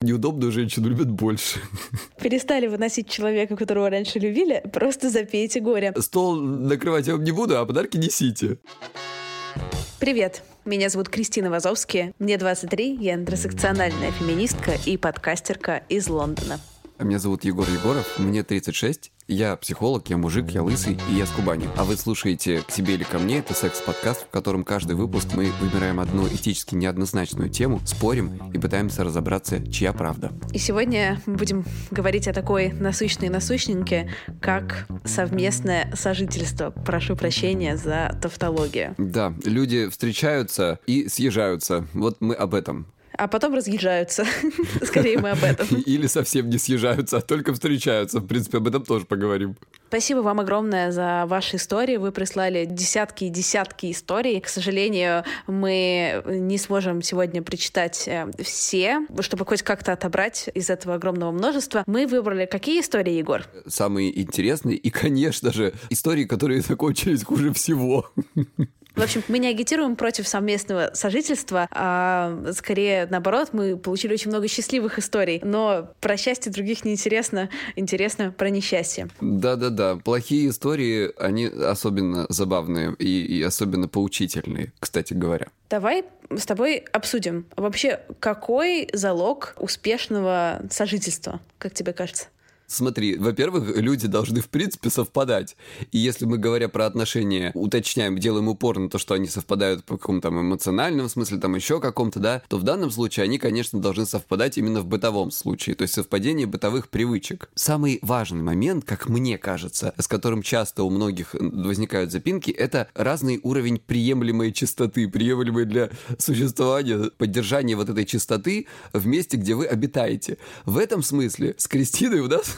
Неудобную женщину любят больше. Перестали выносить человека, которого раньше любили, просто запейте горе. Стол накрывать я вам не буду, а подарки несите. Привет, меня зовут Кристина Вазовски, мне 23, я интерсекциональная феминистка и подкастерка из Лондона. А Меня зовут Егор Егоров, мне 36, я психолог, я мужик, я лысый и я с Кубани. А вы слушаете «К себе или ко мне» — это секс-подкаст, в котором каждый выпуск мы выбираем одну этически неоднозначную тему, спорим и пытаемся разобраться, чья правда. И сегодня мы будем говорить о такой насущной насущненьке, как совместное сожительство. Прошу прощения за тавтологию. Да, люди встречаются и съезжаются. Вот мы об этом. А потом разъезжаются. Скорее мы об этом. Или совсем не съезжаются, а только встречаются. В принципе, об этом тоже поговорим. Спасибо вам огромное за ваши истории. Вы прислали десятки и десятки историй. К сожалению, мы не сможем сегодня прочитать э, все, чтобы хоть как-то отобрать из этого огромного множества. Мы выбрали какие истории, Егор? Самые интересные и, конечно же, истории, которые закончились хуже всего. В общем, мы не агитируем против совместного сожительства, а скорее наоборот, мы получили очень много счастливых историй. Но про счастье других неинтересно, интересно про несчастье. Да-да-да, плохие истории, они особенно забавные и, и особенно поучительные, кстати говоря. Давай с тобой обсудим. Вообще, какой залог успешного сожительства, как тебе кажется? Смотри, во-первых, люди должны в принципе совпадать. И если мы, говоря про отношения, уточняем, делаем упор на то, что они совпадают по какому-то там эмоциональном смысле, там еще каком-то, да, то в данном случае они, конечно, должны совпадать именно в бытовом случае, то есть совпадение бытовых привычек. Самый важный момент, как мне кажется, с которым часто у многих возникают запинки, это разный уровень приемлемой чистоты, приемлемой для существования, поддержания вот этой чистоты в месте, где вы обитаете. В этом смысле с Кристиной у нас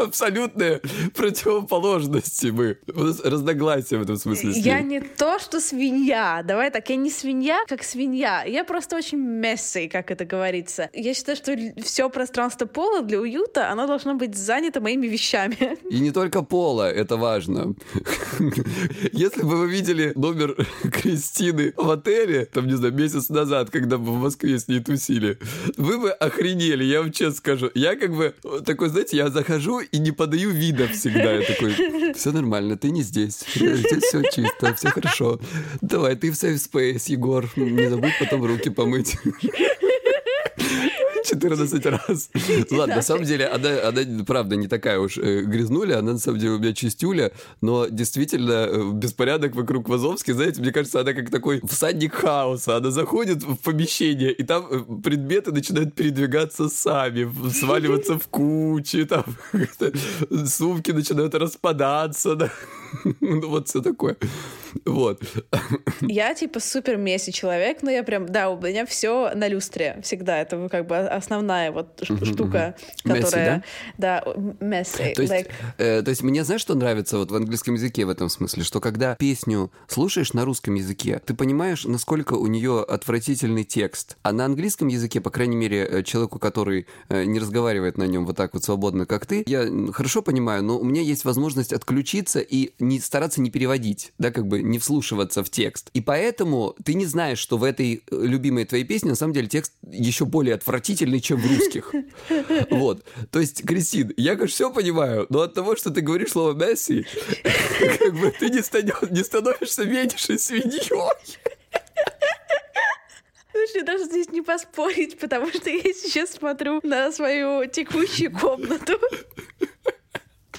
абсолютные противоположности мы. У нас разногласия в этом смысле. Я не то, что свинья. Давай так, я не свинья, как свинья. Я просто очень мессый, как это говорится. Я считаю, что все пространство пола для уюта, оно должно быть занято моими вещами. И не только пола, это важно. Если бы вы видели номер Кристины в отеле, там, не знаю, месяц назад, когда мы в Москве с ней тусили, вы бы охренели, я вам честно скажу. Я как бы такой, знаете, я захожу и не подаю вида всегда. Я такой, все нормально, ты не здесь. Здесь все чисто, все хорошо. Давай, ты в safe space, Егор. Не забудь потом руки помыть. 14 раз. Ладно, на самом деле, она, она, правда, не такая уж э, грязнуля, она, на самом деле, у меня чистюля, но действительно э, беспорядок вокруг Вазовски, знаете, мне кажется, она как такой всадник хаоса. Она заходит в помещение, и там э, предметы начинают передвигаться сами, сваливаться в кучи, там сумки начинают распадаться, да. Ну, вот все такое. Вот. Я типа супер месси человек, но я прям, да, у меня все на люстре всегда. Это как бы основная вот штука, которая... Да, messy. То есть, э, то есть мне, знаешь, что нравится вот в английском языке в этом смысле? Что когда песню слушаешь на русском языке, ты понимаешь, насколько у нее отвратительный текст. А на английском языке, по крайней мере, э, человеку, который э, не разговаривает на нем вот так вот свободно, как ты, я хорошо понимаю, но у меня есть возможность отключиться и не стараться не переводить, да, как бы не вслушиваться в текст. И поэтому ты не знаешь, что в этой любимой твоей песне на самом деле текст еще более отвратительный, чем в русских. Вот. То есть, Кристин, я, конечно, все понимаю, но от того, что ты говоришь слово «Месси», как бы ты не становишься меньше свиньей. Слушай, даже здесь не поспорить, потому что я сейчас смотрю на свою текущую комнату.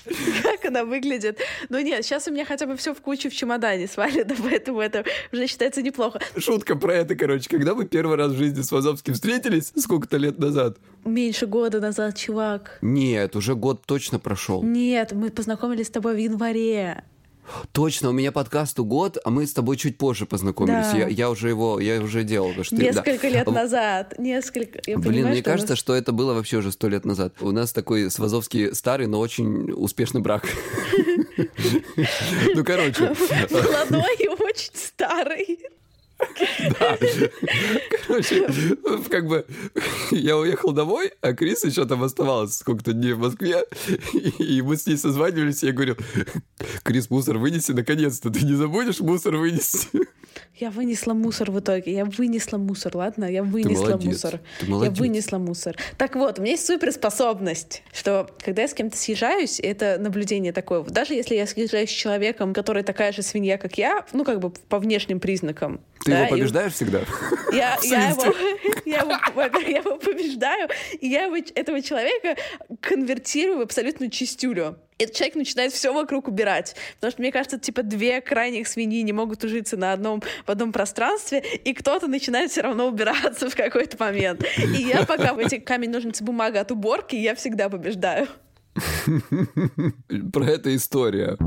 Как она выглядит. Ну нет, сейчас у меня хотя бы все в кучу в чемодане свалено, поэтому это уже считается неплохо. Шутка про это, короче. Когда мы первый раз в жизни с Вазовским встретились, сколько-то лет назад? Меньше года назад, чувак. Нет, уже год точно прошел. Нет, мы познакомились с тобой в январе. Точно, у меня подкасту год, а мы с тобой чуть позже познакомились. Да. Я, я уже его, я уже делал. Что несколько да. лет назад, несколько. Я Блин, понимаю, мне что кажется, нас... что это было вообще уже сто лет назад. У нас такой свазовский старый, но очень успешный брак. Ну, короче. Молодой и очень старый. Да. Короче, как бы я уехал домой, а Крис еще там оставалась сколько-то дней в Москве, и мы с ней созванивались, и я говорю, Крис, мусор вынеси наконец-то, ты не забудешь мусор вынести? Я вынесла мусор в итоге. Я вынесла мусор, ладно? Я вынесла ты мусор. Ты молодец. Я вынесла мусор. Так вот, у меня есть суперспособность, что когда я с кем-то съезжаюсь, это наблюдение такое. Даже если я съезжаюсь с человеком, который такая же свинья, как я, ну, как бы по внешним признакам. Ты да, его побеждаешь и... всегда? Я, я, его, я, его, я его побеждаю, и я его, этого человека конвертирую в абсолютную чистюлю этот человек начинает все вокруг убирать. Потому что, мне кажется, типа две крайних свиньи не могут ужиться на одном, в одном пространстве, и кто-то начинает все равно убираться в какой-то момент. И я пока в эти камень, ножницы, бумага от уборки, я всегда побеждаю. Про это история.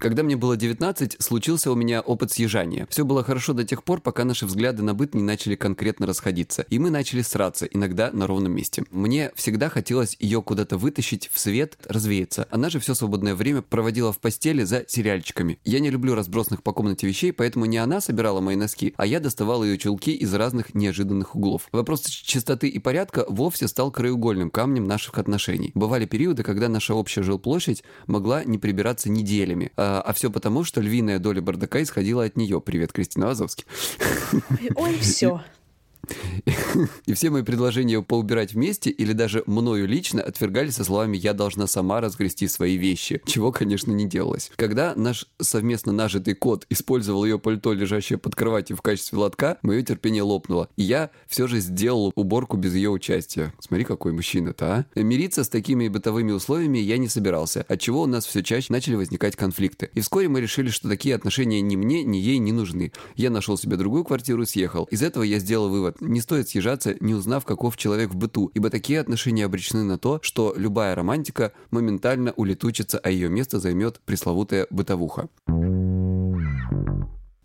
Когда мне было 19, случился у меня опыт съезжания. Все было хорошо до тех пор, пока наши взгляды на быт не начали конкретно расходиться, и мы начали сраться, иногда на ровном месте. Мне всегда хотелось ее куда-то вытащить в свет, развеяться. Она же все свободное время проводила в постели за сериальчиками. Я не люблю разбросанных по комнате вещей, поэтому не она собирала мои носки, а я доставал ее чулки из разных неожиданных углов. Вопрос чистоты и порядка вовсе стал краеугольным камнем наших отношений. Бывали периоды, когда наша общая жилплощадь могла не прибираться неделями, а а, все потому, что львиная доля бардака исходила от нее. Привет, Кристина Вазовски. Ой, все. И все мои предложения поубирать вместе или даже мною лично отвергали со словами «я должна сама разгрести свои вещи», чего, конечно, не делалось. Когда наш совместно нажитый кот использовал ее пальто, лежащее под кроватью в качестве лотка, мое терпение лопнуло. И я все же сделал уборку без ее участия. Смотри, какой мужчина-то, а. Мириться с такими бытовыми условиями я не собирался, отчего у нас все чаще начали возникать конфликты. И вскоре мы решили, что такие отношения ни мне, ни ей не нужны. Я нашел себе другую квартиру и съехал. Из этого я сделал вывод не стоит съезжаться, не узнав, каков человек в быту, ибо такие отношения обречены на то, что любая романтика моментально улетучится, а ее место займет пресловутая бытовуха.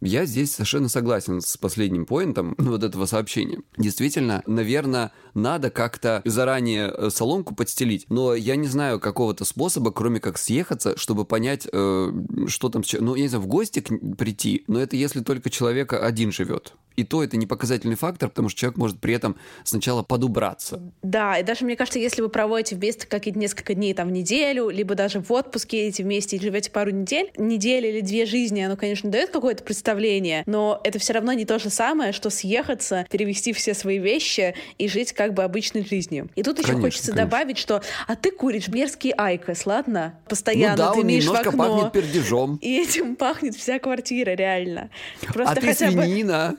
Я здесь совершенно согласен с последним поинтом вот этого сообщения. Действительно, наверное, надо как-то заранее э, соломку подстелить, но я не знаю какого-то способа, кроме как съехаться, чтобы понять, э, что там... Ну, я не знаю, в гости прийти, но это если только человек один живет. И то это не показательный фактор, потому что человек может при этом сначала подубраться. Да, и даже, мне кажется, если вы проводите вместе какие-то несколько дней там в неделю, либо даже в отпуске едете вместе и живете пару недель, неделя или две жизни, оно, конечно, дает какое-то представление, но это все равно не то же самое, что съехаться, перевести все свои вещи и жить как бы обычной жизнью. И тут еще конечно, хочется конечно. добавить, что а ты куришь мерзкий айкос, ладно? Постоянно ну да, ты он имеешь немножко в окно. пахнет пердежом. И этим пахнет вся квартира, реально. Просто а ты свинина.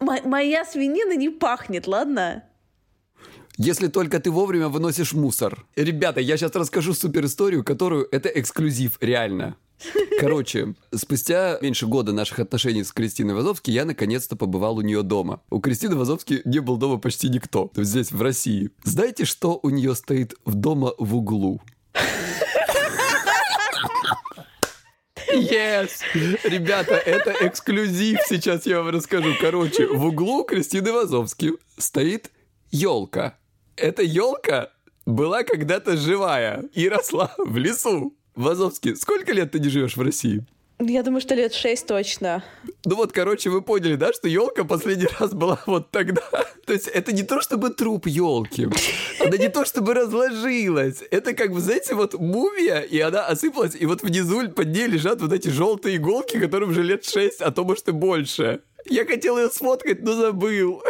Бы моя свинина не пахнет, ладно? Если только ты вовремя выносишь мусор. Ребята, я сейчас расскажу супер историю, которую это эксклюзив, реально. Короче, спустя меньше года наших отношений с Кристиной Вазовски я наконец-то побывал у нее дома. У Кристины Вазовски не был дома почти никто. Здесь, в России. Знаете, что у нее стоит в дома в углу? Yes! Ребята, это эксклюзив, сейчас я вам расскажу. Короче, в углу Кристины Вазовски стоит елка. Эта елка была когда-то живая и росла в лесу. Вазовский, сколько лет ты не живешь в России? Я думаю, что лет шесть точно. Ну вот, короче, вы поняли, да, что елка последний раз была вот тогда. То есть это не то чтобы труп елки, она не то чтобы разложилась. Это как бы, знаете, вот мумия, и она осыпалась, и вот внизу под ней лежат вот эти желтые иголки, которым уже лет шесть, а то, может, и больше. Я хотел ее сфоткать, но забыл.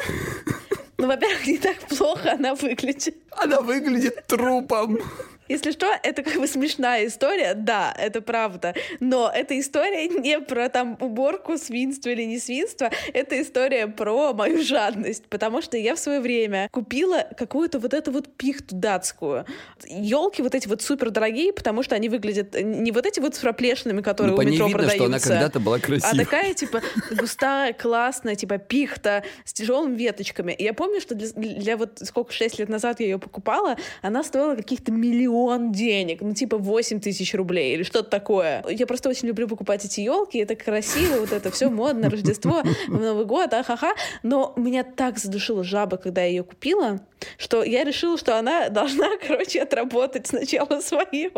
Ну, во-первых, не так плохо она выглядит. Она выглядит трупом. Если что, это как бы смешная история, да, это правда, но эта история не про там уборку, свинство или не свинство, это история про мою жадность, потому что я в свое время купила какую-то вот эту вот пихту датскую. Елки вот эти вот супер дорогие, потому что они выглядят не вот эти вот с проплешинами, которые ну, у метро видно, продаются. что она когда-то была красивая. А такая, типа, густая, классная, типа, пихта с тяжелыми веточками. И я помню, что для, для вот сколько, 6 лет назад я ее покупала, она стоила каких-то миллионов миллион денег, ну типа 8 тысяч рублей или что-то такое. Я просто очень люблю покупать эти елки, это красиво, вот это все модно, Рождество, Новый год, ахаха. Но меня так задушила жаба, когда я ее купила, что я решила, что она должна, короче, отработать сначала свое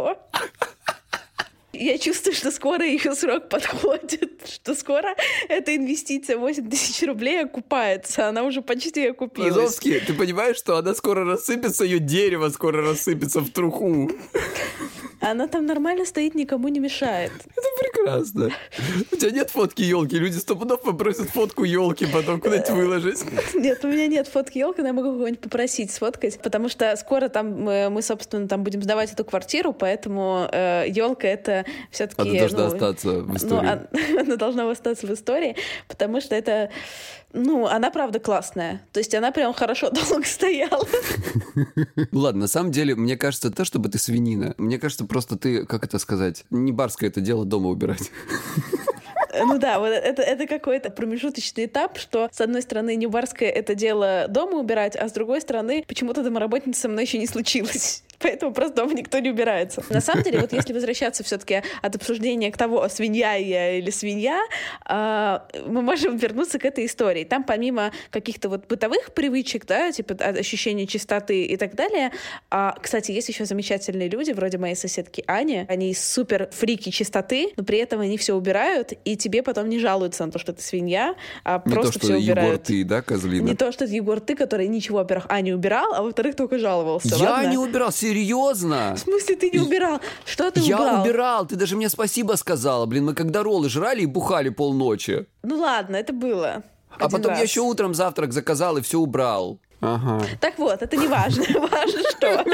я чувствую, что скоро ее срок подходит, что скоро эта инвестиция 8 тысяч рублей окупается, она уже почти окупилась. Лазовский, ты понимаешь, что она скоро рассыпется, ее дерево скоро рассыпется в труху. Она там нормально стоит, никому не мешает. Это прекрасно. У тебя нет фотки елки? Люди сто пудов попросят фотку елки потом куда-нибудь выложить. Нет, у меня нет фотки елки, но я могу кого-нибудь попросить сфоткать, потому что скоро там мы, мы собственно, там будем сдавать эту квартиру, поэтому э, елка это все-таки... Она должна ну, остаться в ну, истории. Ну, она должна остаться в истории, потому что это ну, она правда классная. То есть она прям хорошо долго стояла. Ладно, на самом деле, мне кажется, то, чтобы ты свинина. Мне кажется, просто ты, как это сказать, не барское это дело дома убирать. Ну да, вот это, это какой-то промежуточный этап, что, с одной стороны, не барское это дело дома убирать, а с другой стороны, почему-то домоработница со мной еще не случилось. Поэтому просто дома никто не убирается. На самом деле, вот если возвращаться все-таки от обсуждения к того, свинья я или свинья, а, мы можем вернуться к этой истории. Там помимо каких-то вот бытовых привычек, да, типа ощущения чистоты и так далее, а, кстати, есть еще замечательные люди, вроде моей соседки Ани, они супер фрики чистоты, но при этом они все убирают, и тебе потом не жалуются на то, что ты свинья, а не просто то, что все убирают. Егор ты, да, козлина? Не то, что это Егор ты, который ничего, во-первых, а не убирал, а во-вторых, только жаловался. Я ладно? не убирал, серьезно? В смысле ты не убирал? Что ты Я убрал? убирал, ты даже мне спасибо сказала. Блин, мы когда роллы жрали и бухали полночи. Ну ладно, это было. А потом раз. я еще утром завтрак заказал и все убрал. Ага. Так вот, это не важно. Важно, что...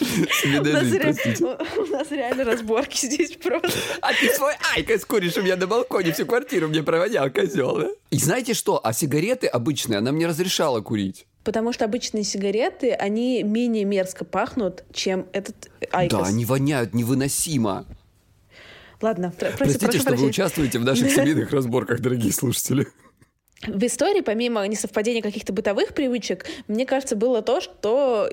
У нас, жизнь, ре- простите. у нас реально разборки здесь просто. А ты свой айкос куришь у меня на балконе, всю квартиру мне проводил, козел, да? И знаете что? А сигареты обычные она мне разрешала курить. Потому что обычные сигареты, они менее мерзко пахнут, чем этот айкос. Да, они воняют невыносимо. Ладно, про- проси- Простите, прошу что вы прощения. участвуете в наших семейных разборках, дорогие слушатели. В истории, помимо несовпадения каких-то бытовых привычек, мне кажется, было то, что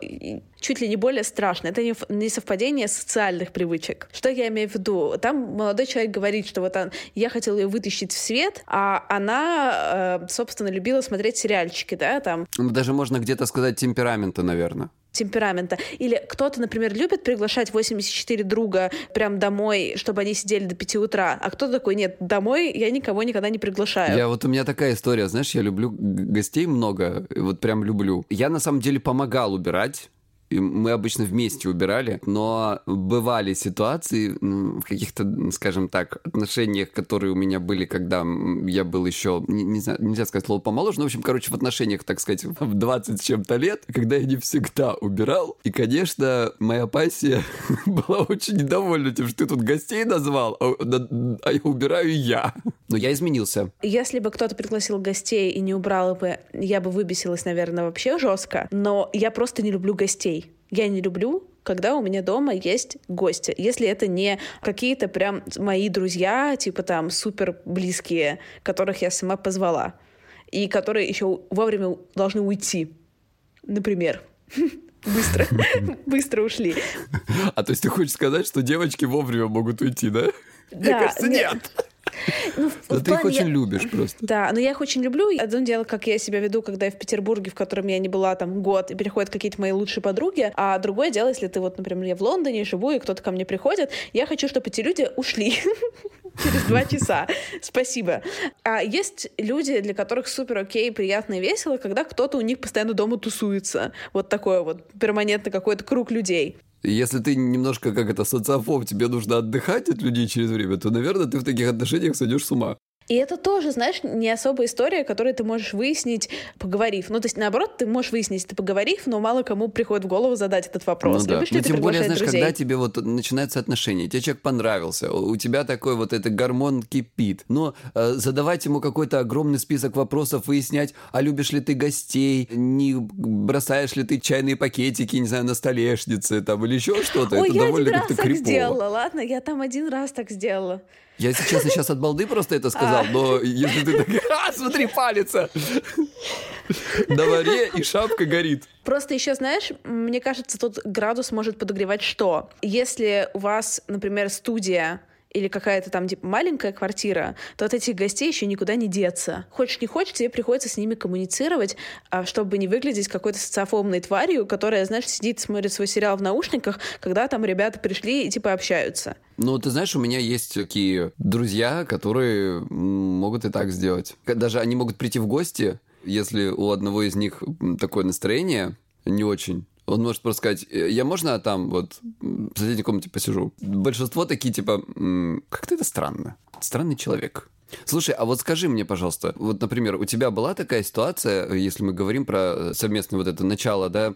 чуть ли не более страшно. Это несовпадение социальных привычек. Что я имею в виду? Там молодой человек говорит, что вот он, я хотел ее вытащить в свет, а она, э, собственно, любила смотреть сериальчики, да, там, Ну, Даже можно где-то сказать темперамента, наверное. Темперамента. Или кто-то, например, любит приглашать 84 друга прям домой, чтобы они сидели до 5 утра, а кто такой, нет, домой я никого никогда не приглашаю. Я вот у меня такая история, знаешь, я люблю гостей много, вот прям люблю. Я на самом деле помогал убирать. Мы обычно вместе убирали, но бывали ситуации в каких-то, скажем так, отношениях, которые у меня были, когда я был еще, не, не знаю, нельзя сказать слово помоложе, но, в общем, короче, в отношениях, так сказать, в 20 с чем-то лет, когда я не всегда убирал. И, конечно, моя пассия была очень недовольна тем, что ты тут гостей назвал, а, да- а я убираю я. Но я изменился. Если бы кто-то пригласил гостей и не убрал бы, я бы выбесилась, наверное, вообще жестко. Но я просто не люблю гостей. Я не люблю, когда у меня дома есть гости. Если это не какие-то прям мои друзья, типа там супер близкие, которых я сама позвала. И которые еще вовремя должны уйти. Например. Быстро. Быстро ушли. А то есть ты хочешь сказать, что девочки вовремя могут уйти, да? Мне Да, кажется, нет. нет. Ну, Но ты их очень любишь просто. Да, но я их очень люблю. Одно дело, как я себя веду, когда я в Петербурге, в котором я не была там год, и приходят какие-то мои лучшие подруги. А другое дело, если ты вот, например, я в Лондоне живу, и кто-то ко мне приходит, я хочу, чтобы эти люди ушли через два часа. Спасибо. А есть люди, для которых супер окей, приятно и весело, когда кто-то у них постоянно дома тусуется. Вот такой вот перманентно какой-то круг людей. Если ты немножко как это социофоб, тебе нужно отдыхать от людей через время, то, наверное, ты в таких отношениях сойдешь с ума. И это тоже, знаешь, не особая история, которую ты можешь выяснить, поговорив. Ну, то есть, наоборот, ты можешь выяснить, ты поговорив, но мало кому приходит в голову задать этот вопрос. Ну, да. Любишь ну, тем более, знаешь, друзей? когда тебе вот начинаются отношения, тебе человек понравился, у тебя такой вот этот гормон кипит, но э, задавать ему какой-то огромный список вопросов, выяснять, а любишь ли ты гостей, не бросаешь ли ты чайные пакетики, не знаю, на столешнице там или еще что-то, это я довольно один раз как-то так крипово. сделала, ладно? Я там один раз так сделала. Я, если честно, сейчас от балды просто это сказал, но если ты такая, а, смотри, палится, на варе и шапка горит. Просто еще, знаешь, мне кажется, тут градус может подогревать что? Если у вас, например, студия или какая-то там типа маленькая квартира, то от этих гостей еще никуда не деться. Хочешь не хочешь, тебе приходится с ними коммуницировать, а, чтобы не выглядеть какой-то социофобной тварью, которая, знаешь, сидит, смотрит свой сериал в наушниках, когда там ребята пришли и типа общаются. Ну, ты знаешь, у меня есть такие друзья, которые могут и так сделать. Даже они могут прийти в гости, если у одного из них такое настроение не очень. Он может просто сказать, «Э, я можно там вот в соседней комнате посижу? Большинство такие, типа, «М, как-то это странно. Странный человек. Слушай, а вот скажи мне, пожалуйста, вот, например, у тебя была такая ситуация, если мы говорим про совместное вот это начало, да,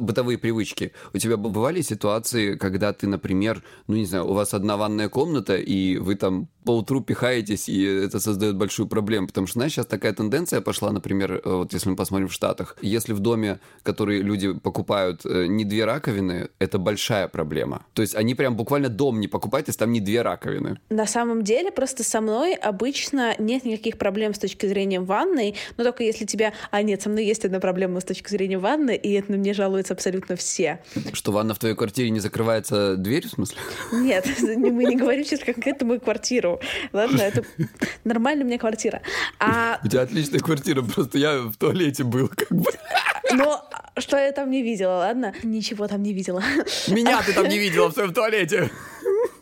бытовые привычки. У тебя бывали ситуации, когда ты, например, ну, не знаю, у вас одна ванная комната, и вы там по утру пихаетесь, и это создает большую проблему, потому что, знаешь, сейчас такая тенденция пошла, например, э, вот если мы посмотрим в Штатах, если в доме, который люди покупают, э, не две раковины, это большая проблема. То есть они прям буквально дом не покупают, если там не две раковины. На самом деле, просто со мной обычно нет никаких проблем с точки зрения ванной, но только если тебя... А нет, со мной есть одна проблема с точки зрения ванны, и это на мне жалуются абсолютно все. Что ванна в твоей квартире не закрывается дверь, в смысле? Нет, мы не говорим сейчас конкретно мою квартиру. Ладно, это нормальная у меня квартира. А, У тебя отличная квартира, просто я в туалете был, как бы. но что я там не видела, ладно? Ничего там не видела. Меня ты там не видела в своем туалете.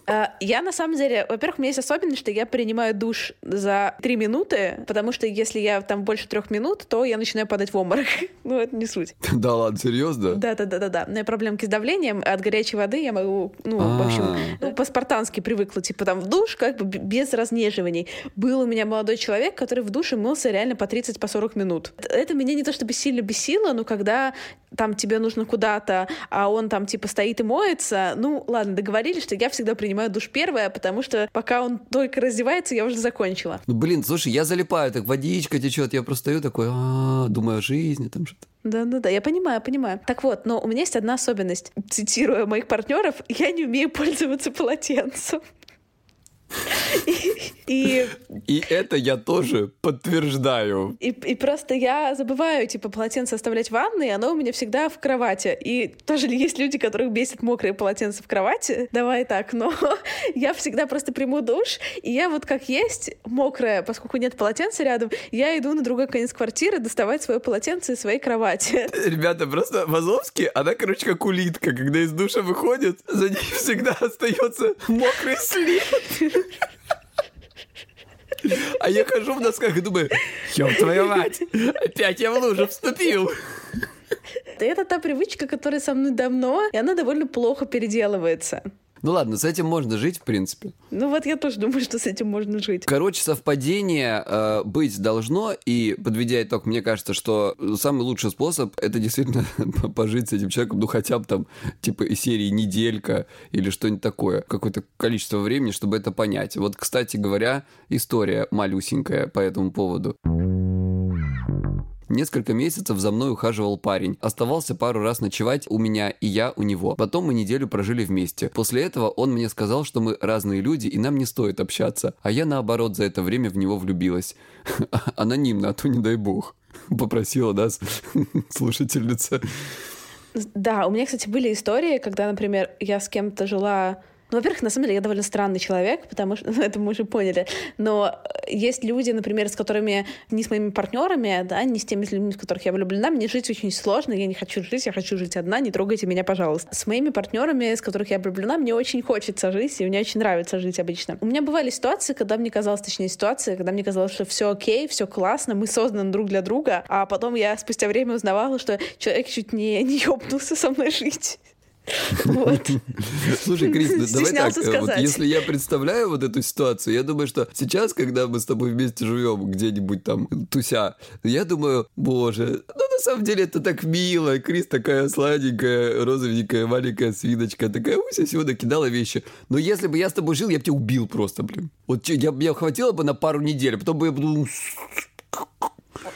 А, Я на самом деле, во-первых, у меня есть особенность, что я принимаю душ за три минуты, потому что если я там больше трех минут, то я начинаю падать в обморок. Ну, это не суть. Да ладно, серьезно? Да, да, да, да, да. У меня проблемки с давлением. От горячей воды я могу, ну, в общем, А. ну, по-спартански привыкла, типа там в душ, как бы без разнеживаний. Был у меня молодой человек, который в душе мылся реально по 30 по 40 минут. Это меня не то чтобы сильно бесило, но когда там тебе нужно куда-то, а он там типа стоит и моется, ну ладно, договорились, что я всегда принимаю душ первая, потому что пока он только раздевается, я уже закончила. Ну, блин, слушай, я залипаю, так водичка течет, я просто стою такой, «А, думаю о жизни, там что-то. Да-да-да, я понимаю, понимаю. Так вот, но у меня есть одна особенность. Цитируя моих партнеров, я не умею пользоваться полотенцем. И, и, это я тоже подтверждаю. и, и просто я забываю, типа, полотенце оставлять в ванной, и оно у меня всегда в кровати. И тоже есть люди, которых бесит мокрые полотенца в кровати? Давай так, но я всегда просто приму душ, и я вот как есть, мокрая, поскольку нет полотенца рядом, я иду на другой конец квартиры доставать свое полотенце из своей кровати. Ребята, просто в Азовске она, короче, как улитка. Когда из душа выходит, за ней всегда остается мокрый след. А я хожу в носках и думаю, ёб твою мать, опять я в лужу вступил. Это та привычка, которая со мной давно, и она довольно плохо переделывается. Ну ладно, с этим можно жить, в принципе. Ну вот я тоже думаю, что с этим можно жить. Короче, совпадение э, быть должно, и подведя итог, мне кажется, что самый лучший способ это действительно пожить с этим человеком, ну хотя бы там, типа, из серии неделька или что-нибудь такое, какое-то количество времени, чтобы это понять. Вот, кстати говоря, история малюсенькая по этому поводу. Несколько месяцев за мной ухаживал парень. Оставался пару раз ночевать у меня и я у него. Потом мы неделю прожили вместе. После этого он мне сказал, что мы разные люди и нам не стоит общаться. А я наоборот за это время в него влюбилась. Анонимно, а то не дай бог. Попросила, да, слушательница. Да, у меня, кстати, были истории, когда, например, я с кем-то жила Ну, во-первых, на самом деле я довольно странный человек, потому что ну, это мы уже поняли. Но есть люди, например, с которыми не с моими партнерами, да, не с теми людьми, с которых я влюблена, мне жить очень сложно, я не хочу жить, я хочу жить одна, не трогайте меня, пожалуйста. С моими партнерами, с которых я влюблена, мне очень хочется жить, и мне очень нравится жить обычно. У меня бывали ситуации, когда мне казалось, точнее, ситуации, когда мне казалось, что все окей, все классно, мы созданы друг для друга, а потом я спустя время узнавала, что человек чуть не, не ёбнулся со мной жить. Вот. Слушай, Крис, давай так, э, вот если я представляю вот эту ситуацию, я думаю, что сейчас, когда мы с тобой вместе живем где-нибудь там туся, я думаю, боже, ну на самом деле это так мило, Крис такая сладенькая, розовенькая, маленькая свиночка, такая уся сегодня кидала вещи. Но если бы я с тобой жил, я бы тебя убил просто, блин. Вот я, я хватило бы на пару недель, а потом бы я буду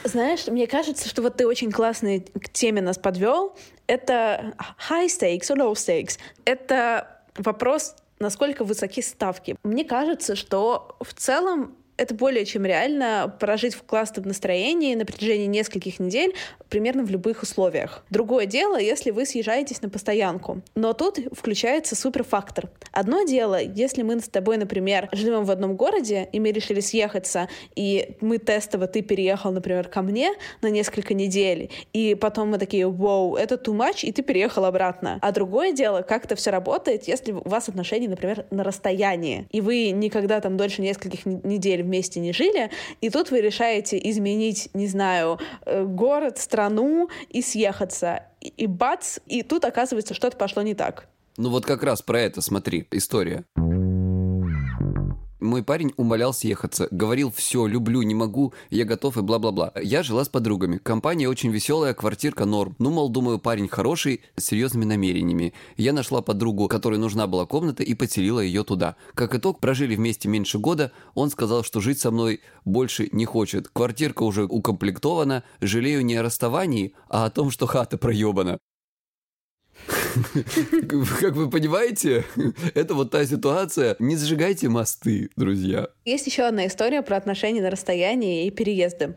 знаешь, мне кажется, что вот ты очень классный к теме нас подвел. Это high stakes or low stakes. Это вопрос насколько высоки ставки. Мне кажется, что в целом это более чем реально прожить в классном настроении на протяжении нескольких недель примерно в любых условиях. Другое дело, если вы съезжаетесь на постоянку. Но тут включается суперфактор. Одно дело, если мы с тобой, например, живем в одном городе, и мы решили съехаться, и мы тестово, ты переехал, например, ко мне на несколько недель, и потом мы такие, вау, это too much, и ты переехал обратно. А другое дело, как это все работает, если у вас отношения, например, на расстоянии, и вы никогда там дольше нескольких недель вместе не жили, и тут вы решаете изменить, не знаю, э, город, страну и съехаться. И бац, и тут оказывается, что-то пошло не так. Ну вот как раз про это, смотри, история. Мой парень умолял съехаться, говорил, все, люблю, не могу, я готов и бла-бла-бла. Я жила с подругами. Компания очень веселая, квартирка норм. Ну, мол, думаю, парень хороший, с серьезными намерениями. Я нашла подругу, которой нужна была комната, и поселила ее туда. Как итог, прожили вместе меньше года. Он сказал, что жить со мной больше не хочет. Квартирка уже укомплектована. Жалею не о расставании, а о том, что хата проебана. Как вы понимаете, это вот та ситуация. Не зажигайте мосты, друзья. Есть еще одна история про отношения на расстоянии и переезды.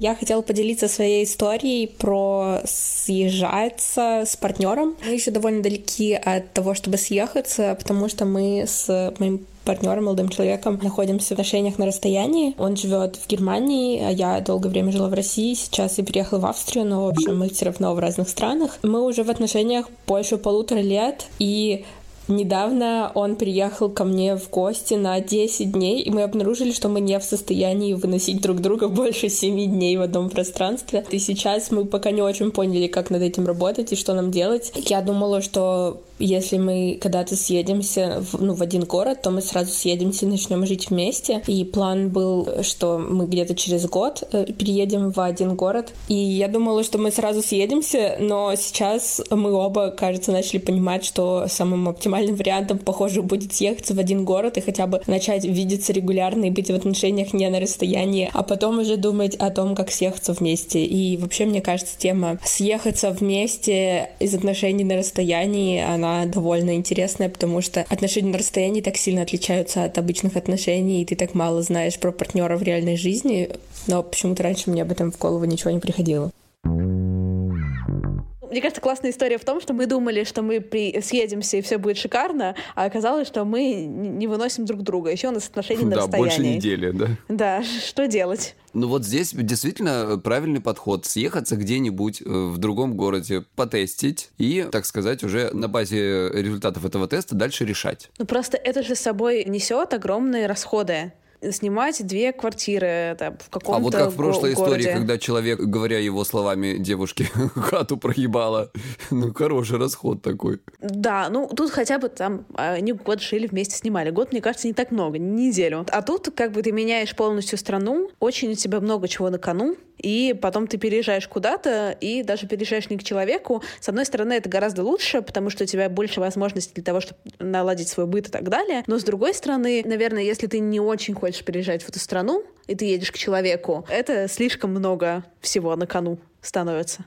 Я хотела поделиться своей историей про съезжаться с партнером. Мы еще довольно далеки от того, чтобы съехаться, потому что мы с моим партнером, молодым человеком, находимся в отношениях на расстоянии. Он живет в Германии, а я долгое время жила в России. Сейчас я переехала в Австрию, но, в общем, мы все равно в разных странах. Мы уже в отношениях больше полутора лет, и Недавно он приехал ко мне в гости на 10 дней, и мы обнаружили, что мы не в состоянии выносить друг друга больше 7 дней в одном пространстве. И сейчас мы пока не очень поняли, как над этим работать и что нам делать. Я думала, что если мы когда-то съедемся в, ну, в один город, то мы сразу съедемся и начнем жить вместе. И план был, что мы где-то через год э, переедем в один город. И я думала, что мы сразу съедемся, но сейчас мы оба, кажется, начали понимать, что самым оптимальным вариантом, похоже, будет съехаться в один город и хотя бы начать видеться регулярно и быть в отношениях не на расстоянии, а потом уже думать о том, как съехаться вместе. И вообще, мне кажется, тема съехаться вместе из отношений на расстоянии, она довольно интересная, потому что отношения на расстоянии так сильно отличаются от обычных отношений, и ты так мало знаешь про партнера в реальной жизни, но почему-то раньше мне об этом в голову ничего не приходило. Мне кажется, классная история в том, что мы думали, что мы при... съедемся и все будет шикарно, а оказалось, что мы не выносим друг друга. Еще у нас отношения на да, расстоянии. больше недели, да. Да, что делать? Ну вот здесь действительно правильный подход. Съехаться где-нибудь э, в другом городе, потестить и, так сказать, уже на базе результатов этого теста дальше решать. Ну просто это же с собой несет огромные расходы снимать две квартиры это, в каком-то А вот как в прошлой городе. истории, когда человек, говоря его словами девушки, хату проебала. Ну, хороший расход такой. Да, ну тут хотя бы там они год жили вместе, снимали. Год, мне кажется, не так много, неделю. А тут как бы ты меняешь полностью страну, очень у тебя много чего на кону, и потом ты переезжаешь куда-то, и даже переезжаешь не к человеку. С одной стороны, это гораздо лучше, потому что у тебя больше возможностей для того, чтобы наладить свой быт и так далее. Но с другой стороны, наверное, если ты не очень хочешь переезжать в эту страну, и ты едешь к человеку, это слишком много всего на кону становится.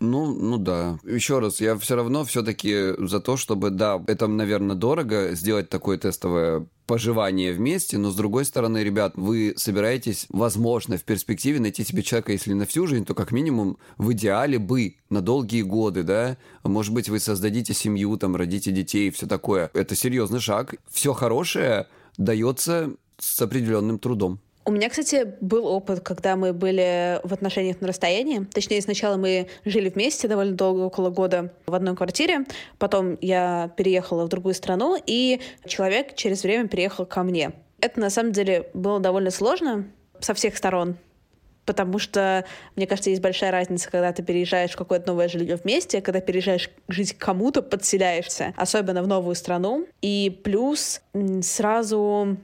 Ну, ну да. Еще раз, я все равно все-таки за то, чтобы, да, это, наверное, дорого сделать такое тестовое поживание вместе, но с другой стороны, ребят, вы собираетесь, возможно, в перспективе найти себе человека, если на всю жизнь, то как минимум в идеале бы на долгие годы, да, может быть, вы создадите семью, там, родите детей все такое. Это серьезный шаг. Все хорошее дается с определенным трудом. У меня, кстати, был опыт, когда мы были в отношениях на расстоянии. Точнее, сначала мы жили вместе довольно долго, около года, в одной квартире. Потом я переехала в другую страну, и человек через время переехал ко мне. Это, на самом деле, было довольно сложно со всех сторон, потому что, мне кажется, есть большая разница, когда ты переезжаешь в какое-то новое жилье вместе, когда переезжаешь жить к кому-то, подселяешься, особенно в новую страну. И плюс сразу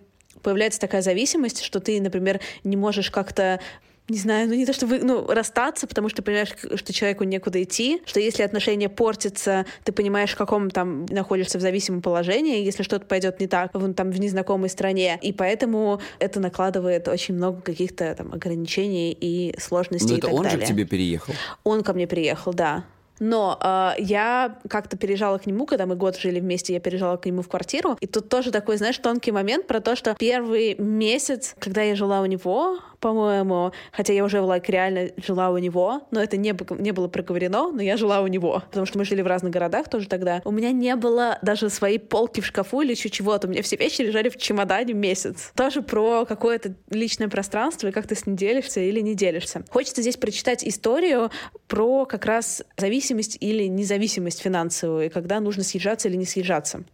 появляется такая зависимость, что ты, например, не можешь как-то не знаю, ну не то чтобы ну, расстаться, потому что ты понимаешь, что человеку некуда идти, что если отношения портятся, ты понимаешь, в каком там находишься в зависимом положении, если что-то пойдет не так, в, там в незнакомой стране, и поэтому это накладывает очень много каких-то там ограничений и сложностей. Но это и так он далее. же к тебе переехал? Он ко мне приехал, да. Но э, я как-то переезжала к нему, когда мы год жили вместе, я переезжала к нему в квартиру. И тут тоже такой, знаешь, тонкий момент про то, что первый месяц, когда я жила у него, по-моему, хотя я уже like, реально жила у него, но это не, не было проговорено, но я жила у него, потому что мы жили в разных городах тоже тогда. У меня не было даже своей полки в шкафу или еще чего-то. У меня все вещи лежали в чемодане месяц. Тоже про какое-то личное пространство и как ты с ним делишься или не делишься. Хочется здесь прочитать историю про как раз зависимость или независимость финансовую, и когда нужно съезжаться или не съезжаться.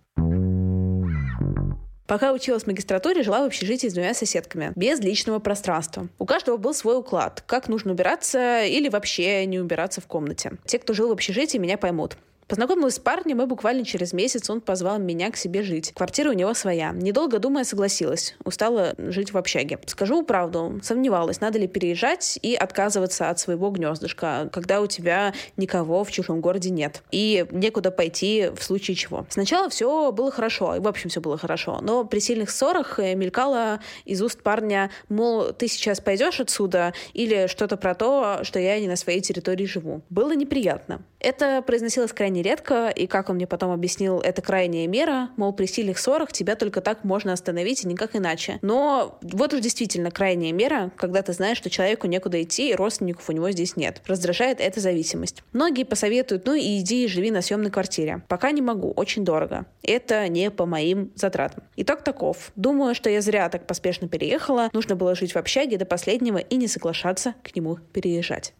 Пока училась в магистратуре, жила в общежитии с двумя соседками, без личного пространства. У каждого был свой уклад, как нужно убираться или вообще не убираться в комнате. Те, кто жил в общежитии, меня поймут. Познакомилась с парнем, и буквально через месяц он позвал меня к себе жить. Квартира у него своя. Недолго думая, согласилась. Устала жить в общаге. Скажу правду, сомневалась, надо ли переезжать и отказываться от своего гнездышка, когда у тебя никого в чужом городе нет. И некуда пойти в случае чего. Сначала все было хорошо, и в общем все было хорошо. Но при сильных ссорах э, мелькало из уст парня, мол, ты сейчас пойдешь отсюда, или что-то про то, что я не на своей территории живу. Было неприятно. Это произносилось крайне редко, и, как он мне потом объяснил, это крайняя мера, мол, при сильных ссорах тебя только так можно остановить, и никак иначе. Но вот уж действительно крайняя мера, когда ты знаешь, что человеку некуда идти, и родственников у него здесь нет. Раздражает эта зависимость. Многие посоветуют, ну и иди и живи на съемной квартире. Пока не могу, очень дорого. Это не по моим затратам. Итог таков. Думаю, что я зря так поспешно переехала. Нужно было жить в общаге до последнего и не соглашаться к нему переезжать.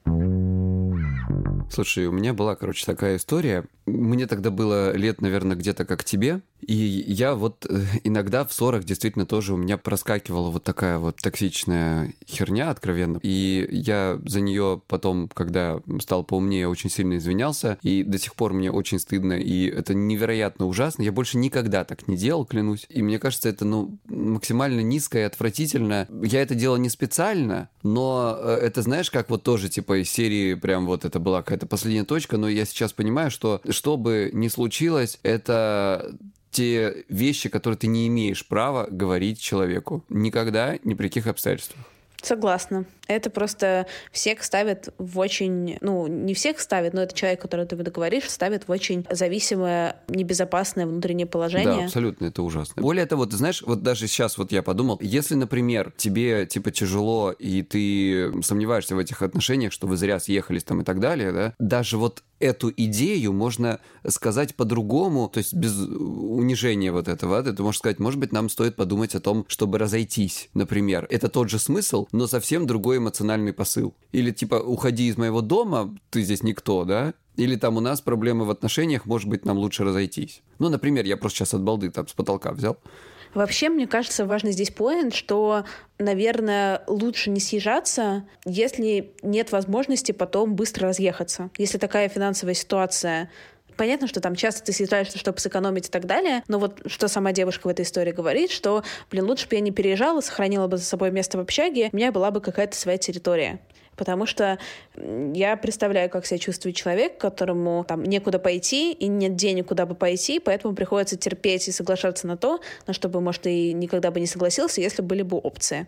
Слушай, у меня была, короче, такая история. Мне тогда было лет, наверное, где-то как тебе. И я вот э, иногда в ссорах действительно тоже у меня проскакивала вот такая вот токсичная херня откровенно. И я за нее потом, когда стал поумнее, очень сильно извинялся. И до сих пор мне очень стыдно. И это невероятно ужасно. Я больше никогда так не делал, клянусь. И мне кажется, это, ну, максимально низко и отвратительно. Я это делал не специально, но э, это, знаешь, как вот тоже, типа, из серии прям вот это была какая-то последняя точка, но я сейчас понимаю, что что бы ни случилось, это те вещи, которые ты не имеешь права говорить человеку. Никогда, ни при каких обстоятельствах. Согласна. Это просто всех ставит в очень... Ну, не всех ставит, но это человек, который ты договоришь, ставит в очень зависимое, небезопасное внутреннее положение. Да, абсолютно, это ужасно. Более того, ты знаешь, вот даже сейчас вот я подумал, если, например, тебе, типа, тяжело, и ты сомневаешься в этих отношениях, что вы зря съехались там и так далее, да, даже вот эту идею можно сказать по-другому, то есть без унижения вот этого, ты можешь сказать, может быть, нам стоит подумать о том, чтобы разойтись, например. Это тот же смысл, но совсем другой эмоциональный посыл. Или типа, уходи из моего дома, ты здесь никто, да? Или там у нас проблемы в отношениях, может быть, нам лучше разойтись. Ну, например, я просто сейчас от балды там с потолка взял. Вообще, мне кажется, важный здесь поинт, что, наверное, лучше не съезжаться, если нет возможности потом быстро разъехаться. Если такая финансовая ситуация понятно, что там часто ты съезжаешься, чтобы сэкономить и так далее, но вот что сама девушка в этой истории говорит, что, блин, лучше бы я не переезжала, сохранила бы за собой место в общаге, у меня была бы какая-то своя территория потому что я представляю, как себя чувствует человек, которому там некуда пойти и нет денег, куда бы пойти, поэтому приходится терпеть и соглашаться на то, на что бы, может, и никогда бы не согласился, если были бы опции.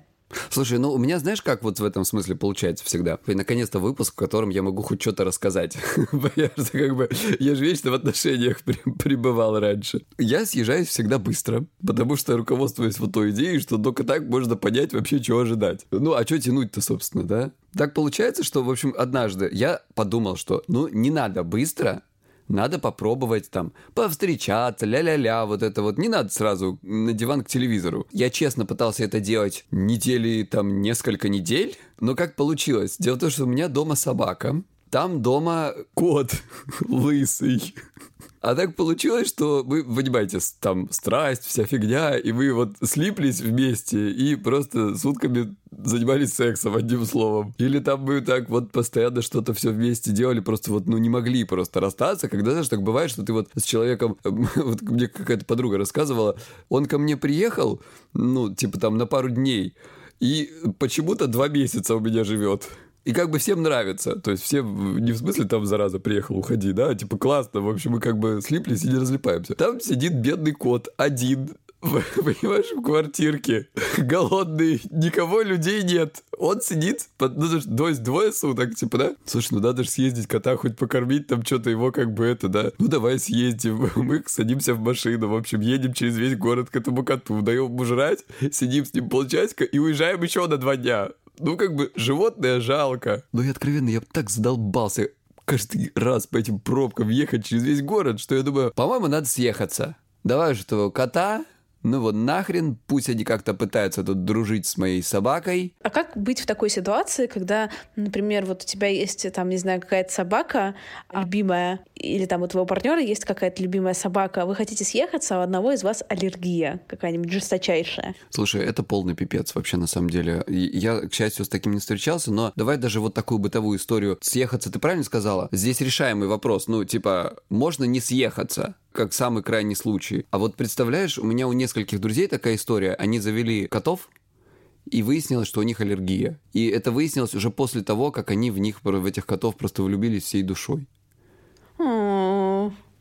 Слушай, ну у меня, знаешь, как вот в этом смысле получается всегда? И наконец-то выпуск, в котором я могу хоть что-то рассказать. я же как бы, я же вечно в отношениях пребывал раньше. Я съезжаюсь всегда быстро, потому что руководствуюсь вот той идеей, что только так можно понять вообще, чего ожидать. Ну, а что тянуть-то, собственно, да? Так получается, что, в общем, однажды я подумал, что, ну, не надо быстро, надо попробовать там повстречаться, ля-ля-ля, вот это вот. Не надо сразу на диван к телевизору. Я честно пытался это делать недели, там, несколько недель, но как получилось? Дело в том, что у меня дома собака, там дома кот лысый. А так получилось, что вы, понимаете, там страсть, вся фигня, и вы вот слиплись вместе и просто сутками занимались сексом, одним словом. Или там мы так вот постоянно что-то все вместе делали, просто вот, ну, не могли просто расстаться. Когда, знаешь, так бывает, что ты вот с человеком, вот мне какая-то подруга рассказывала, он ко мне приехал, ну, типа там на пару дней, и почему-то два месяца у меня живет. И как бы всем нравится. То есть все не в смысле там зараза приехал, уходи, да, типа классно. В общем, мы как бы слиплись и не разлипаемся. Там сидит бедный кот один, понимаешь, в квартирке, голодный, никого людей нет. Он сидит, под, ну, то двое суток, типа, да? Слушай, ну надо же съездить кота, хоть покормить там что-то его как бы это, да? Ну давай съездим. Мы садимся в машину, в общем, едем через весь город к этому коту, даем ему жрать, сидим с ним полчасика и уезжаем еще на два дня. Ну, как бы, животное жалко. Но я откровенно, я так задолбался каждый раз по этим пробкам ехать через весь город, что я думаю, по-моему, надо съехаться. Давай же этого кота ну вот нахрен, пусть они как-то пытаются тут дружить с моей собакой. А как быть в такой ситуации, когда, например, вот у тебя есть там, не знаю, какая-то собака любимая, или там у твоего партнера есть какая-то любимая собака, вы хотите съехаться, а у одного из вас аллергия какая-нибудь жесточайшая? Слушай, это полный пипец вообще на самом деле. Я, к счастью, с таким не встречался, но давай даже вот такую бытовую историю. Съехаться, ты правильно сказала? Здесь решаемый вопрос. Ну, типа, можно не съехаться, как самый крайний случай. А вот представляешь, у меня у нескольких друзей такая история. Они завели котов, и выяснилось, что у них аллергия. И это выяснилось уже после того, как они в них, в этих котов просто влюбились всей душой.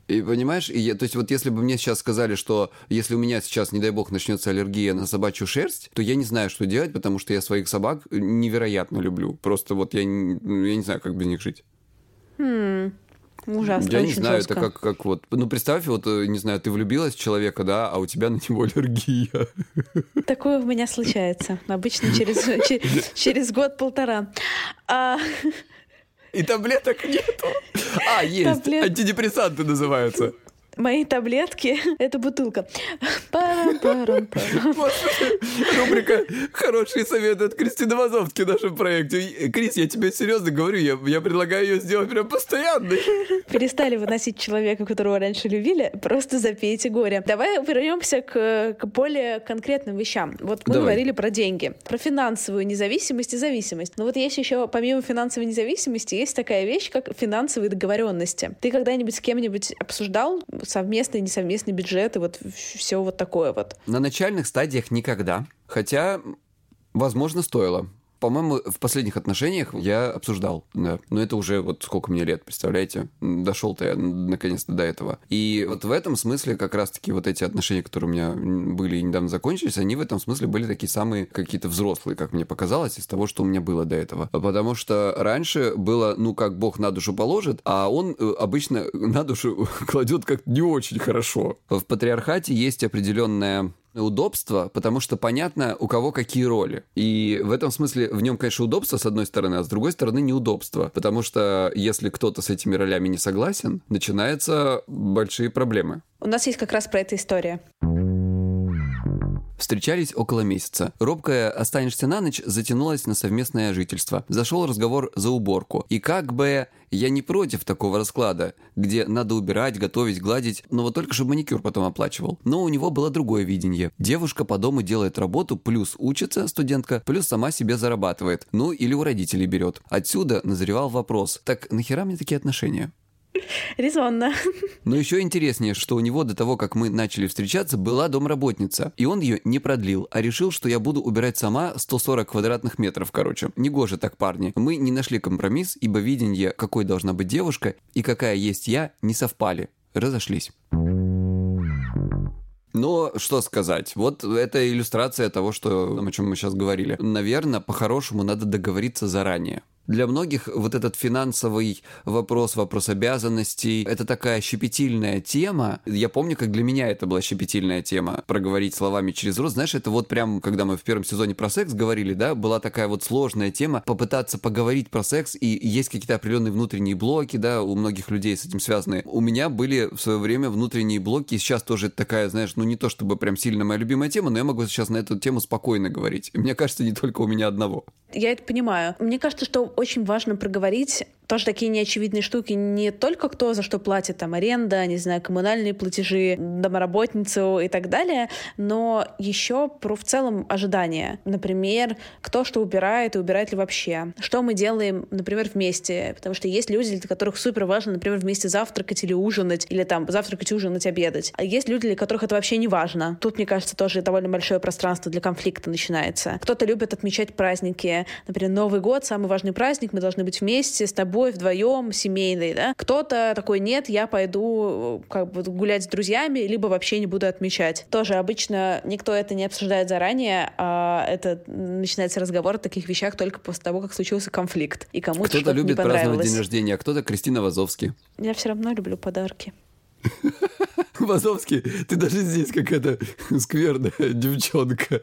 И понимаешь, и я, то есть вот если бы мне сейчас сказали, что если у меня сейчас, не дай бог, начнется аллергия на собачью шерсть, то я не знаю, что делать, потому что я своих собак невероятно люблю. Просто вот я, я не знаю, как без них жить. Хм. Ужасно. Я не знаю, жестко. это как, как вот. Ну, представь, вот, э, не знаю, ты влюбилась в человека, да, а у тебя на него аллергия. Такое у меня случается. Обычно через, через год-полтора. А... И таблеток нету. А, есть. Таблет... Антидепрессанты называются мои таблетки — это бутылка. Рубрика «Хорошие советы от Кристины Вазовски» в нашем проекте. Крис, я тебе серьезно говорю, я, я предлагаю ее сделать прям постоянной. Перестали выносить человека, которого раньше любили, просто запейте горе. Давай вернемся к, к более конкретным вещам. Вот мы Давай. говорили про деньги, про финансовую независимость и зависимость. Но вот есть еще, помимо финансовой независимости, есть такая вещь, как финансовые договоренности. Ты когда-нибудь с кем-нибудь обсуждал совместный, несовместный бюджет и вот все вот такое вот. На начальных стадиях никогда. Хотя, возможно, стоило по-моему, в последних отношениях я обсуждал, да. Но это уже вот сколько мне лет, представляете? Дошел-то я наконец-то до этого. И вот в этом смысле как раз-таки вот эти отношения, которые у меня были и недавно закончились, они в этом смысле были такие самые какие-то взрослые, как мне показалось, из того, что у меня было до этого. Потому что раньше было, ну, как Бог на душу положит, а он э, обычно на душу кладет как не очень хорошо. В патриархате есть определенная удобство, потому что понятно, у кого какие роли. И в этом смысле в нем, конечно, удобство с одной стороны, а с другой стороны неудобство. Потому что если кто-то с этими ролями не согласен, начинаются большие проблемы. У нас есть как раз про это история. Встречались около месяца. Робкая «останешься на ночь» затянулась на совместное жительство. Зашел разговор за уборку. И как бы я не против такого расклада, где надо убирать, готовить, гладить, но вот только чтобы маникюр потом оплачивал. Но у него было другое видение. Девушка по дому делает работу, плюс учится студентка, плюс сама себе зарабатывает. Ну или у родителей берет. Отсюда назревал вопрос. Так нахера мне такие отношения? Резонно. Но еще интереснее, что у него до того, как мы начали встречаться, была домработница. И он ее не продлил, а решил, что я буду убирать сама 140 квадратных метров, короче. Негоже так, парни. Мы не нашли компромисс, ибо видение, какой должна быть девушка и какая есть я, не совпали. Разошлись. Но что сказать? Вот это иллюстрация того, что, о чем мы сейчас говорили. Наверное, по-хорошему надо договориться заранее. Для многих вот этот финансовый вопрос, вопрос обязанностей, это такая щепетильная тема. Я помню, как для меня это была щепетильная тема, проговорить словами через рост. Знаешь, это вот прям, когда мы в первом сезоне про секс говорили, да, была такая вот сложная тема, попытаться поговорить про секс, и есть какие-то определенные внутренние блоки, да, у многих людей с этим связаны. У меня были в свое время внутренние блоки, и сейчас тоже такая, знаешь, ну не то чтобы прям сильно моя любимая тема, но я могу сейчас на эту тему спокойно говорить. Мне кажется, не только у меня одного. Я это понимаю. Мне кажется, что очень важно проговорить тоже такие неочевидные штуки не только кто за что платит, там, аренда, не знаю, коммунальные платежи, домоработницу и так далее, но еще про в целом ожидания. Например, кто что убирает и убирает ли вообще. Что мы делаем, например, вместе. Потому что есть люди, для которых супер важно, например, вместе завтракать или ужинать, или там завтракать, ужинать, обедать. А есть люди, для которых это вообще не важно. Тут, мне кажется, тоже довольно большое пространство для конфликта начинается. Кто-то любит отмечать праздники. Например, Новый год — самый важный праздник, мы должны быть вместе с тобой тобой вдвоем, семейный, да. Кто-то такой, нет, я пойду как бы гулять с друзьями, либо вообще не буду отмечать. Тоже обычно никто это не обсуждает заранее, а это начинается разговор о таких вещах только после того, как случился конфликт. И кому-то Кто-то любит праздновать день рождения, а кто-то Кристина Вазовский. Я все равно люблю подарки. Вазовский, ты даже здесь какая-то скверная девчонка.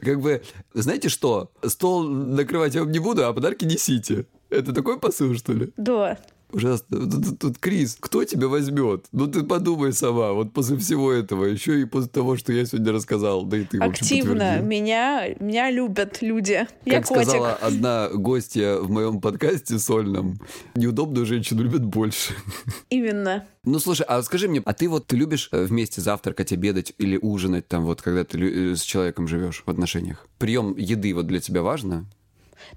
Как бы, знаете что? Стол накрывать я вам не буду, а подарки несите. Это такой посыл, что ли? Да. Ужасно. Тут, тут, Крис, кто тебя возьмет? Ну ты подумай сама, вот после всего этого, еще и после того, что я сегодня рассказал, да и ты Активно. Меня, меня любят люди. Как я сказала одна гостья в моем подкасте сольном, неудобную женщину любят больше. Именно. Ну, слушай, а скажи мне, а ты вот ты любишь э, вместе завтракать, обедать или ужинать там вот, когда ты э, с человеком живешь в отношениях? Прием еды вот для тебя важно?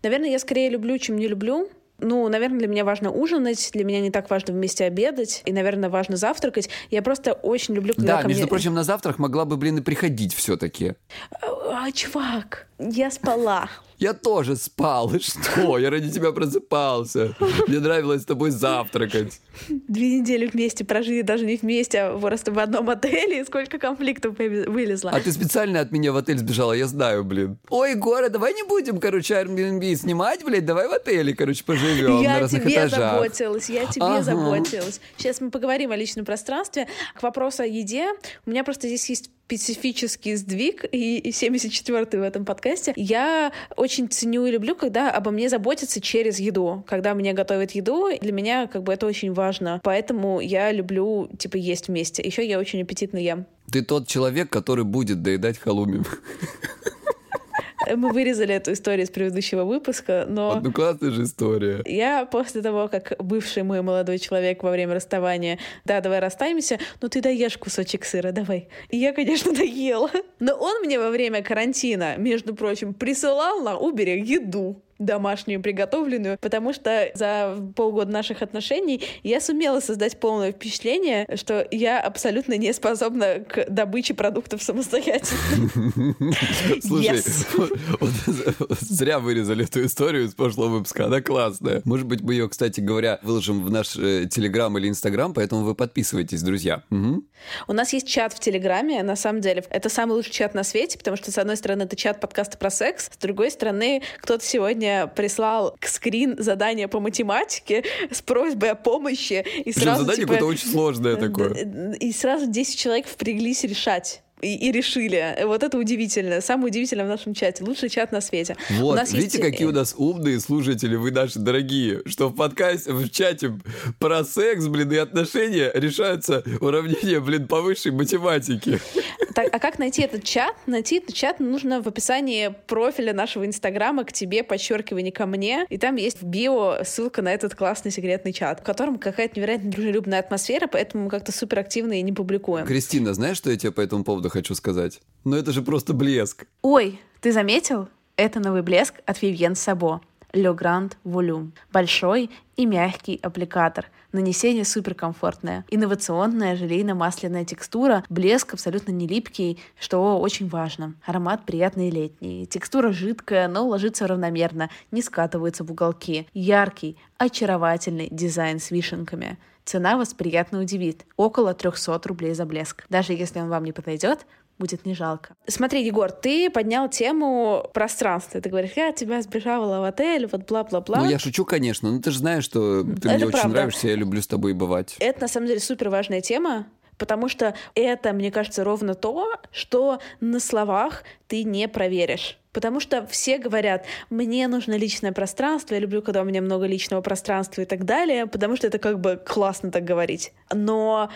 Наверное, я скорее люблю, чем не люблю. Ну, наверное, для меня важно ужинать, для меня не так важно вместе обедать, и, наверное, важно завтракать. Я просто очень люблю, когда Да, между мне... прочим, на завтрак могла бы, блин, и приходить все-таки. А, чувак, я спала. Я тоже спал, и что? Я ради тебя просыпался. Мне нравилось с тобой завтракать. Две недели вместе прожили, даже не вместе, а просто в одном отеле, и сколько конфликтов вылезло. А ты специально от меня в отель сбежала, я знаю, блин. Ой, Гора, давай не будем, короче, Airbnb снимать, блядь, давай в отеле, короче, поживем Я на тебе этажах. заботилась, я тебе ага. заботилась. Сейчас мы поговорим о личном пространстве. К вопросу о еде, у меня просто здесь есть специфический сдвиг, и 74-й в этом подкасте. Я очень ценю и люблю, когда обо мне заботятся через еду. Когда мне готовят еду, для меня как бы это очень важно. Поэтому я люблю, типа, есть вместе. Еще я очень аппетитно ем. Ты тот человек, который будет доедать халуми. Мы вырезали эту историю из предыдущего выпуска, но... Ну, классная же история. Я после того, как бывший мой молодой человек во время расставания, да, давай расстаемся, ну ты доешь кусочек сыра, давай. И я, конечно, доела. Но он мне во время карантина, между прочим, присылал на Uber еду домашнюю приготовленную, потому что за полгода наших отношений я сумела создать полное впечатление, что я абсолютно не способна к добыче продуктов самостоятельно. Слушай, зря вырезали эту историю из прошлого выпуска, она классная. Может быть, мы ее, кстати говоря, выложим в наш э, Телеграм или Инстаграм, поэтому вы подписывайтесь, друзья. У нас есть чат в Телеграме, на самом деле. Это самый лучший чат на свете, потому что, с одной стороны, это чат подкаста про секс, с другой стороны, кто-то сегодня мне прислал скрин задание по математике с просьбой о помощи. И сразу, задание типа, какое-то очень сложное такое. И сразу 10 человек впряглись решать и, и решили. Вот это удивительно. Самое удивительное в нашем чате. Лучший чат на свете. Вот, у нас видите, есть... какие у нас умные слушатели, вы наши дорогие, что в подкасте, в чате про секс, блин, и отношения решаются уравнения, блин, по высшей математике. Так, а как найти этот чат? Найти этот чат нужно в описании профиля нашего инстаграма к тебе, подчеркивание ко мне, и там есть в био ссылка на этот классный секретный чат, в котором какая-то невероятно дружелюбная атмосфера, поэтому мы как-то супер активно и не публикуем. Кристина, знаешь, что я тебе по этому поводу хочу сказать? Ну это же просто блеск. Ой, ты заметил? Это новый блеск от Vivienne Sabo. Le Grand Volume. Большой и мягкий аппликатор. Нанесение суперкомфортное. Инновационная желейно-масляная текстура, блеск абсолютно не липкий, что очень важно. Аромат приятный летний. Текстура жидкая, но ложится равномерно, не скатывается в уголки. Яркий, очаровательный дизайн с вишенками. Цена вас приятно удивит. Около 300 рублей за блеск. Даже если он вам не подойдет, будет не жалко. Смотри, Егор, ты поднял тему пространства. Ты говоришь, я тебя сбежала в отель, вот бла-бла-бла. Ну, я шучу, конечно. Ну, ты же знаешь, что ты Это мне правда. очень нравишься, я люблю с тобой бывать. Это, на самом деле, супер важная тема, потому что это, мне кажется, ровно то, что на словах ты не проверишь. Потому что все говорят, мне нужно личное пространство, я люблю, когда у меня много личного пространства и так далее, потому что это как бы классно так говорить. Но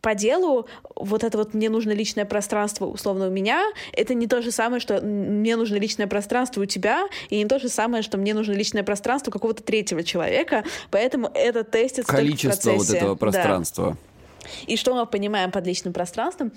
по делу вот это вот мне нужно личное пространство условно у меня, это не то же самое, что мне нужно личное пространство у тебя, и не то же самое, что мне нужно личное пространство какого-то третьего человека, поэтому это тестится Количество вот этого пространства. Да. И что мы понимаем под личным пространством?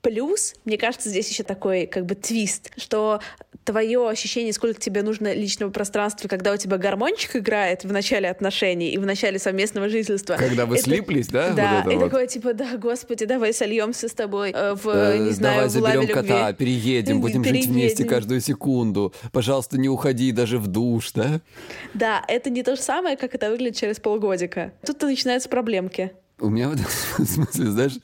Плюс, мне кажется, здесь еще такой как бы твист, что твое ощущение, сколько тебе нужно личного пространства, когда у тебя гармончик играет в начале отношений и в начале совместного жительства. Когда вы это, слиплись, да? Да, вот и вот. такое типа, да, господи, давай сольемся с тобой э, в, э, не знаю, давай в заберем кота, любви. переедем, будем переедем. жить вместе каждую секунду. Пожалуйста, не уходи даже в душ, да? Да, это не то же самое, как это выглядит через полгодика. Тут начинаются проблемки. У меня в этом смысле, знаешь,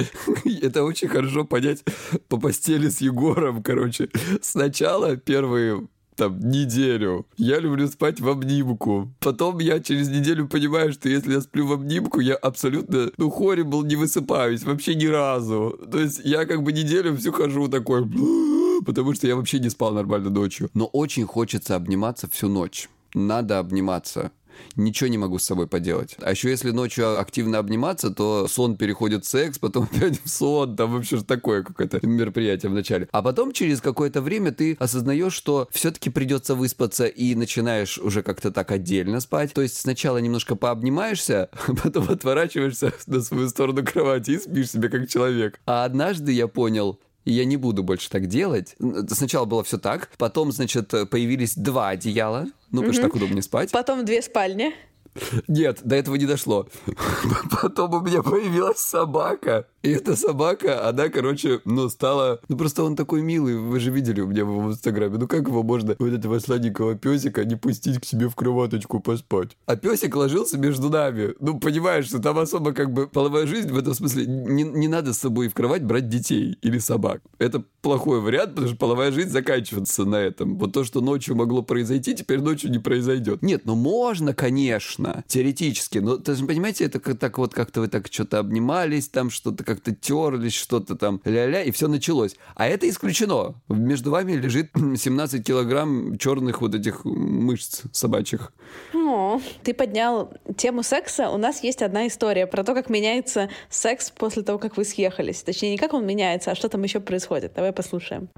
это очень хорошо понять по постели с Егором, короче. Сначала первые там, неделю. Я люблю спать в обнимку. Потом я через неделю понимаю, что если я сплю в обнимку, я абсолютно, ну, хоре был, не высыпаюсь вообще ни разу. То есть я как бы неделю всю хожу такой, потому что я вообще не спал нормально ночью. Но очень хочется обниматься всю ночь. Надо обниматься ничего не могу с собой поделать. А еще если ночью активно обниматься, то сон переходит в секс, потом опять в сон, там вообще такое какое-то мероприятие в начале. А потом через какое-то время ты осознаешь, что все-таки придется выспаться и начинаешь уже как-то так отдельно спать. То есть сначала немножко пообнимаешься, а потом отворачиваешься на свою сторону кровати и спишь себе как человек. А однажды я понял, и я не буду больше так делать. Сначала было все так, потом, значит, появились два одеяла, ну, потому что так удобнее спать. Потом две спальни. Нет, до этого не дошло. Потом у меня появилась собака. И эта собака, она, короче, ну, стала... Ну, просто он такой милый, вы же видели у меня в инстаграме. Ну, как его можно, вот этого сладенького песика, не пустить к себе в кроваточку поспать? А песик ложился между нами. Ну, понимаешь, что там особо как бы половая жизнь в этом смысле. Не, не надо с собой в кровать брать детей или собак. Это плохой вариант, потому что половая жизнь заканчивается на этом. Вот то, что ночью могло произойти, теперь ночью не произойдет. Нет, ну можно, конечно, теоретически. Но, ты же понимаете, это как, так вот как-то вы так что-то обнимались, там что-то как как-то терлись, что-то там, ля-ля, и все началось. А это исключено. Между вами лежит 17 килограмм черных вот этих мышц собачьих. О, ты поднял тему секса. У нас есть одна история про то, как меняется секс после того, как вы съехались. Точнее, не как он меняется, а что там еще происходит. Давай послушаем.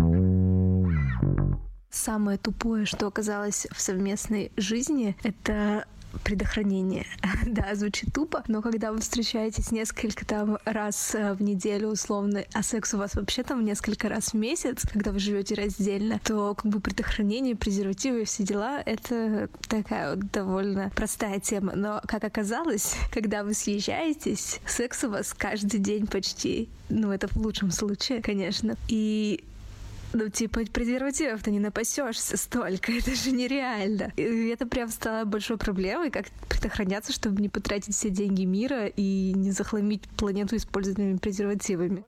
Самое тупое, что оказалось в совместной жизни, это предохранение. да, звучит тупо, но когда вы встречаетесь несколько там раз э, в неделю условно, а секс у вас вообще там несколько раз в месяц, когда вы живете раздельно, то как бы предохранение, презервативы и все дела — это такая вот довольно простая тема. Но, как оказалось, когда вы съезжаетесь, секс у вас каждый день почти. Ну, это в лучшем случае, конечно. И ну, типа, презервативов-то не напасешься столько, это же нереально. И это прям стало большой проблемой, как предохраняться, чтобы не потратить все деньги мира и не захламить планету использованными презервативами.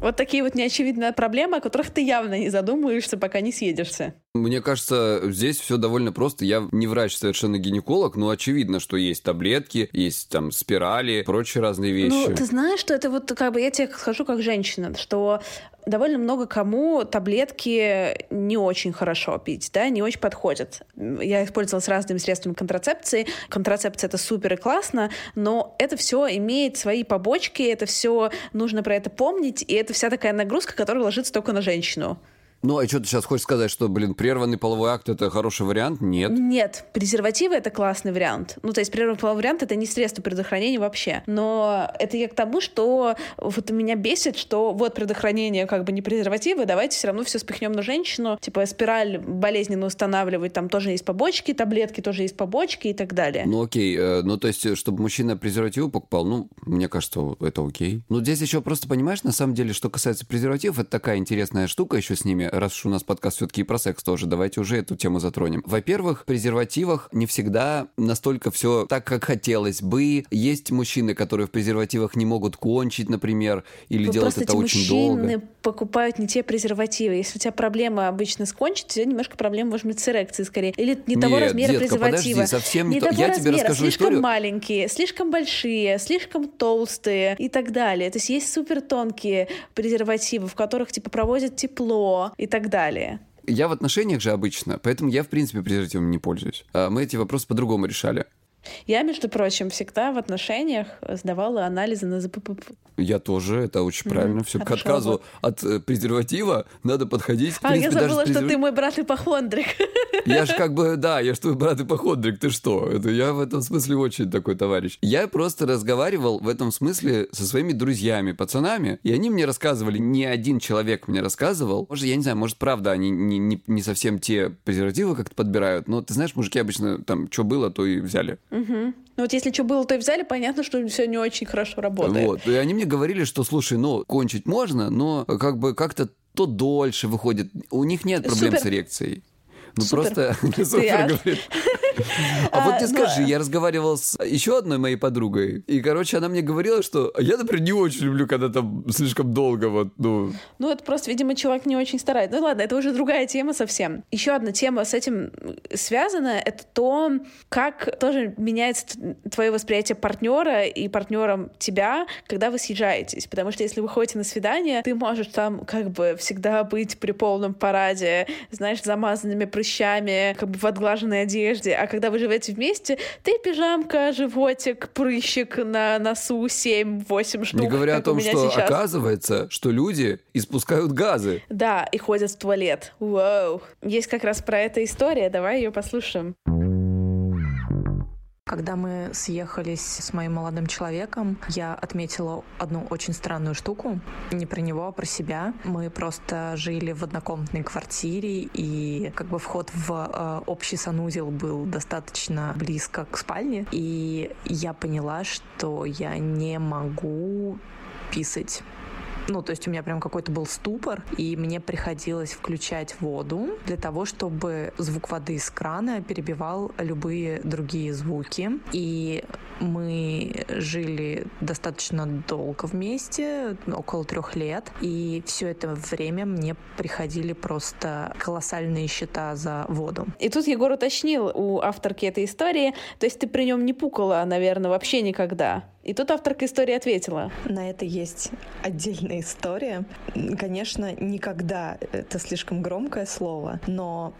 Вот такие вот неочевидные проблемы, о которых ты явно не задумываешься, пока не съедешься. Мне кажется, здесь все довольно просто. Я не врач, совершенно гинеколог, но очевидно, что есть таблетки, есть там спирали, прочие разные вещи. Ну, ты знаешь, что это вот как бы я тебе скажу как женщина, что довольно много кому таблетки не очень хорошо пить, да, не очень подходят. Я использовала с разными средствами контрацепции. Контрацепция это супер и классно, но это все имеет свои побочки, это все нужно про это помнить, и это вся такая нагрузка, которая ложится только на женщину. Ну, а что ты сейчас хочешь сказать, что, блин, прерванный половой акт это хороший вариант? Нет. Нет, презервативы это классный вариант. Ну, то есть прерванный половой вариант это не средство предохранения вообще. Но это я к тому, что вот меня бесит, что вот предохранение как бы не презервативы, давайте все равно все спихнем на женщину. Типа спираль болезненно устанавливать, там тоже есть побочки, таблетки тоже есть побочки и так далее. Ну, окей. Э, ну, то есть, чтобы мужчина презервативы покупал, ну, мне кажется, это окей. Но здесь еще просто понимаешь, на самом деле, что касается презервативов, это такая интересная штука еще с ними раз уж у нас подкаст все-таки и про секс тоже, давайте уже эту тему затронем. Во-первых, в презервативах не всегда настолько все так, как хотелось бы. Есть мужчины, которые в презервативах не могут кончить, например, или Вы делать это очень мужчины долго. покупают не те презервативы. Если у тебя проблема обычно с кончить, у тебя немножко проблема может быть с эрекцией скорее. Или не того Нет, размера детка, презерватива. подожди, совсем не то. того Я тебе размера, расскажу слишком историю. маленькие, слишком большие, слишком толстые и так далее. То есть есть супер тонкие презервативы, в которых типа проводят тепло и так далее. Я в отношениях же обычно, поэтому я, в принципе, презервативом не пользуюсь. А Мы эти вопросы по-другому решали. Я, между прочим, всегда в отношениях сдавала анализы на ЗПП. Я тоже, это очень Мгм, правильно. Все к хорошо, отказу вот. от э, презерватива надо подходить. А, я принципе, даже забыла, с что презерв- ты мой брат ипохондрик. Я же как бы, да, я ж твой брат ипохондрик, ты что? Это я в этом смысле очень такой товарищ. Я просто разговаривал в этом смысле со своими друзьями, пацанами, и они мне рассказывали, не один человек мне рассказывал. Может, я не знаю, может, правда, они не, не, не совсем те презервативы как-то подбирают, но ты знаешь, мужики обычно там, что было, то и взяли. Мгм. Ну вот если что было, то и взяли, понятно, что все не очень хорошо работает. Вот. И они мне говорили, что, слушай, ну, кончить можно, но как бы как-то то дольше выходит. У них нет проблем Супер. с эрекцией. Ну Супер. просто супер говорит. А вот А, ты ну, скажи, я разговаривал с еще одной моей подругой, и, короче, она мне говорила, что я, например, не очень люблю, когда там слишком долго вот, ну... Ну, это просто, видимо, человек не очень старается. Ну ладно, это уже другая тема совсем. Еще одна тема с этим связана, это то, как тоже меняется твое восприятие партнера и партнером тебя, когда вы съезжаетесь. Потому что если вы ходите на свидание, ты можешь там как бы всегда быть при полном параде, знаешь, замазанными прыщами, как бы в отглаженной одежде. А когда вы живете вместе, ты пижамка, животик, прыщик на носу 7-8 штук. Не говоря о том, что сейчас. оказывается, что люди испускают газы. Да, и ходят в туалет. Вау. Есть как раз про это история, давай ее послушаем. Когда мы съехались с моим молодым человеком, я отметила одну очень странную штуку. Не про него, а про себя. Мы просто жили в однокомнатной квартире, и как бы вход в э, общий санузел был достаточно близко к спальне. И я поняла, что я не могу писать. Ну, то есть у меня прям какой-то был ступор, и мне приходилось включать воду для того, чтобы звук воды из крана перебивал любые другие звуки. И мы жили достаточно долго вместе, около трех лет, и все это время мне приходили просто колоссальные счета за воду. И тут Егор уточнил у авторки этой истории, то есть ты при нем не пукала, наверное, вообще никогда. И тут авторка истории ответила. На это есть отдельная история. Конечно, никогда это слишком громкое слово, но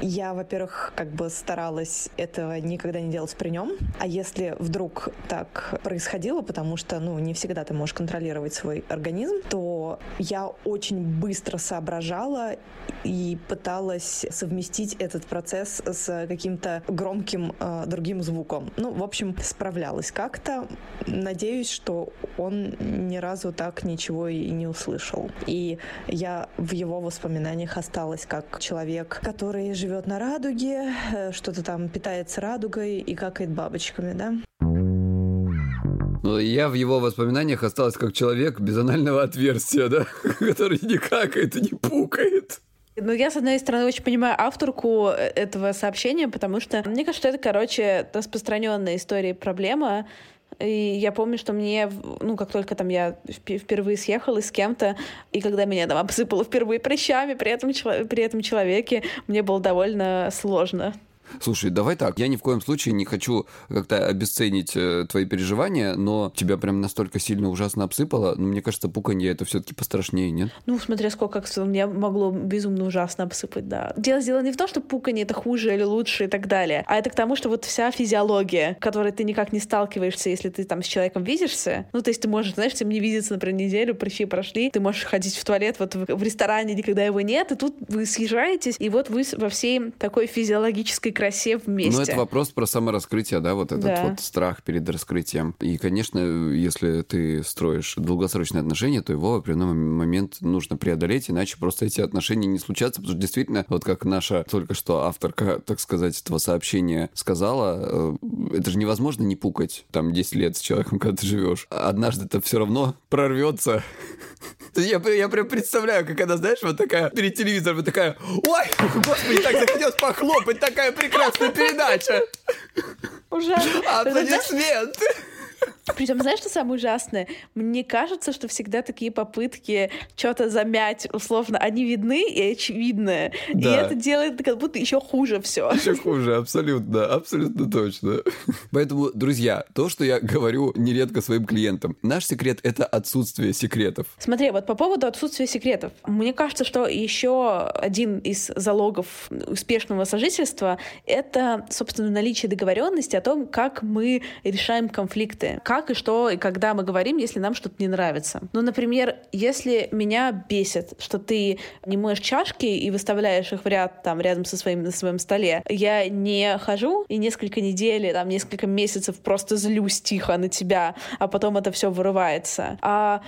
я, во-первых, как бы старалась этого никогда не делать при нем. А если вдруг так происходило, потому что, ну, не всегда ты можешь контролировать свой организм, то я очень быстро соображала и пыталась совместить этот процесс с каким-то громким э, другим звуком. Ну, в общем, справлялась как-то. Надеюсь, что он ни разу так ничего и не услышал. И я в его воспоминаниях осталась как человек, который живет на радуге, э, что-то там питается радугой и какает бабочками, да? Но я в его воспоминаниях осталась как человек без анального отверстия, да, который не какает и не пукает. Ну, я, с одной стороны, очень понимаю авторку э, этого сообщения, потому что мне кажется, что это, короче, распространенная история и проблема. И я помню, что мне, ну, как только там я впе- впервые съехала с кем-то, и когда меня там обсыпало впервые прыщами при этом, при этом человеке, мне было довольно сложно. Слушай, давай так, я ни в коем случае не хочу как-то обесценить э, твои переживания, но тебя прям настолько сильно ужасно обсыпало, ну, мне кажется, пуканье это все-таки пострашнее, нет? Ну, смотря сколько меня могло безумно ужасно обсыпать, да. Дело дело не в том, что пуканье это хуже или лучше и так далее, а это к тому, что вот вся физиология, которой ты никак не сталкиваешься, если ты там с человеком видишься, ну, то есть ты можешь, знаешь, ним не видеться, например, неделю, прыщи прошли, ты можешь ходить в туалет, вот в, в ресторане никогда его нет, и тут вы съезжаетесь, и вот вы во всей такой физиологической красе вместе. Ну, это вопрос про самораскрытие, да, вот этот Да. вот страх перед раскрытием. И, конечно, если ты строишь долгосрочные отношения, то его в определенный момент нужно преодолеть, иначе просто эти отношения не случатся, потому что действительно, вот как наша только что авторка, так сказать, этого сообщения сказала, э, это же невозможно не пукать там 10 лет с человеком, когда ты живешь. Однажды это все равно прорвется. Я, я прям представляю, как она, знаешь, вот такая перед телевизором, вот такая, ой, господи, так захотелось похлопать, такая прекрасная передача. Ужасно. Аплодисменты. Причем, знаешь, что самое ужасное? Мне кажется, что всегда такие попытки что-то замять, условно, они видны и очевидны. Да. И это делает как будто еще хуже все. Еще хуже, абсолютно, абсолютно точно. Поэтому, друзья, то, что я говорю нередко своим клиентам, наш секрет — это отсутствие секретов. Смотри, вот по поводу отсутствия секретов. Мне кажется, что еще один из залогов успешного сожительства — это, собственно, наличие договоренности о том, как мы решаем конфликты, как и что и когда мы говорим, если нам что-то не нравится. Ну, например, если меня бесит, что ты не моешь чашки и выставляешь их в ряд там рядом со своим на своем столе, я не хожу и несколько недель, там несколько месяцев просто злюсь тихо на тебя, а потом это все вырывается. А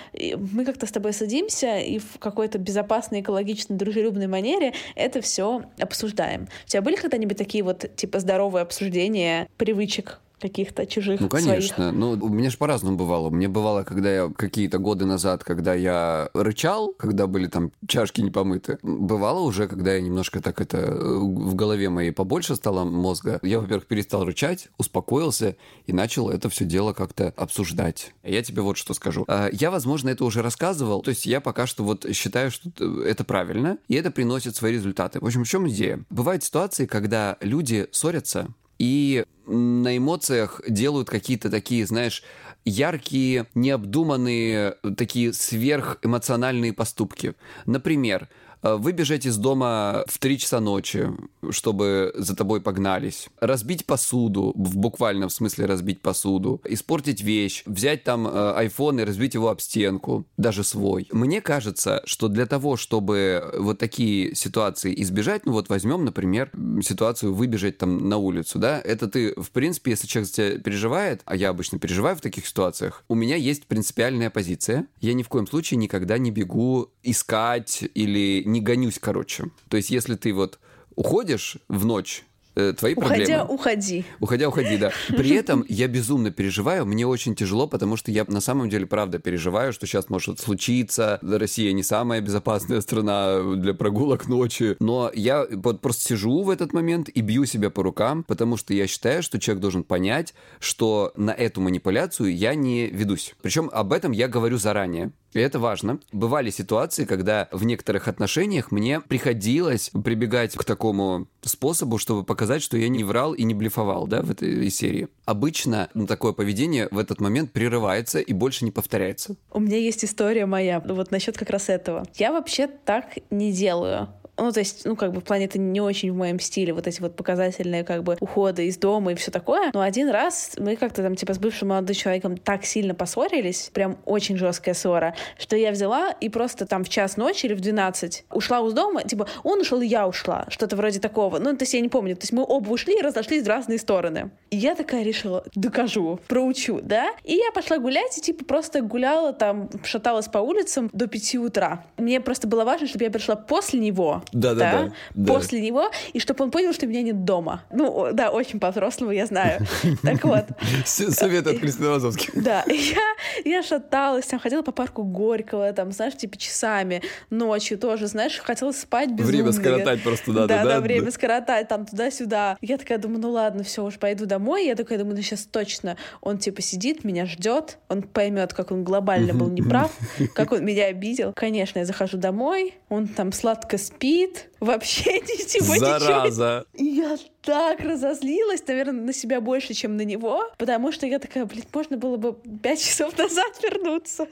мы как-то с тобой садимся и в какой-то безопасной, экологичной, дружелюбной манере это все обсуждаем. У тебя были когда-нибудь такие вот типа здоровые обсуждения привычек каких-то чужих Ну, конечно. Своих. Ну, у меня же по-разному бывало. Мне бывало, когда я какие-то годы назад, когда я рычал, когда были там чашки не помыты. Бывало уже, когда я немножко так это в голове моей побольше стало мозга. Я, во-первых, перестал рычать, успокоился и начал это все дело как-то обсуждать. Я тебе вот что скажу. А, я, возможно, это уже рассказывал. То есть я пока что вот считаю, что это правильно, и это приносит свои результаты. В общем, в чем идея? Бывают ситуации, когда люди ссорятся, и на эмоциях делают какие-то такие, знаешь, яркие, необдуманные, такие сверхэмоциональные поступки. Например, Э, выбежать из дома в 3 часа ночи, чтобы за тобой погнались, разбить посуду, в буквальном смысле разбить посуду, испортить вещь, взять там э, iPhone и разбить его об стенку, даже свой. Мне кажется, что для того, чтобы вот такие ситуации избежать, ну вот возьмем, например, ситуацию выбежать там на улицу, да, это ты, в принципе, если человек за тебя переживает, а я обычно переживаю в таких ситуациях, у меня есть принципиальная позиция. Я ни в коем случае никогда не бегу искать или не гонюсь, короче. То есть, если ты вот уходишь в ночь э, твои Уходя, проблемы. уходи. Уходя, уходи, да. При этом я безумно переживаю, мне очень тяжело, потому что я на самом деле, правда, переживаю, что сейчас может случиться. Россия не самая безопасная страна для прогулок ночи. Но я вот просто сижу в этот момент и бью себя по рукам, потому что я считаю, что человек должен понять, что на эту манипуляцию я не ведусь. Причем об этом я говорю заранее. И это важно. Бывали ситуации, когда в некоторых отношениях мне приходилось прибегать к такому способу, чтобы показать, что я не врал и не блефовал, да, в этой серии. Обычно ну, такое поведение в этот момент прерывается и больше не повторяется. У меня есть история моя, вот насчет как раз этого. Я вообще так не делаю. Ну, то есть, ну, как бы в плане это не очень в моем стиле, вот эти вот показательные, как бы, уходы из дома и все такое. Но один раз мы как-то там, типа, с бывшим молодым человеком так сильно поссорились, прям очень жесткая ссора, что я взяла и просто там в час ночи или в 12 ушла из дома, типа, он ушел, я ушла, что-то вроде такого. Ну, то есть я не помню. То есть мы оба ушли и разошлись в разные стороны. И я такая решила, докажу, проучу, да? И я пошла гулять и, типа, просто гуляла там, шаталась по улицам до 5 утра. Мне просто было важно, чтобы я пришла после него, да, да, да, после него, и чтобы он понял, что меня нет дома. Ну, да, очень по-взрослому, я знаю. Так вот. Совет от Кристины Вазовски. Да, я, я шаталась, там ходила по парку Горького, там, знаешь, типа часами, ночью тоже, знаешь, хотела спать безумно. Время скоротать просто надо, да? Да, да, время скоротать, там, туда-сюда. Я такая думаю, ну ладно, все, уж пойду домой. Я такая думаю, ну сейчас точно он, типа, сидит, меня ждет, он поймет, как он глобально был неправ, как он меня обидел. Конечно, я захожу домой, он там сладко спит, спит, вообще ничего Зараза. не чует. Я так разозлилась, наверное, на себя больше, чем на него, потому что я такая, блин, можно было бы пять часов назад вернуться.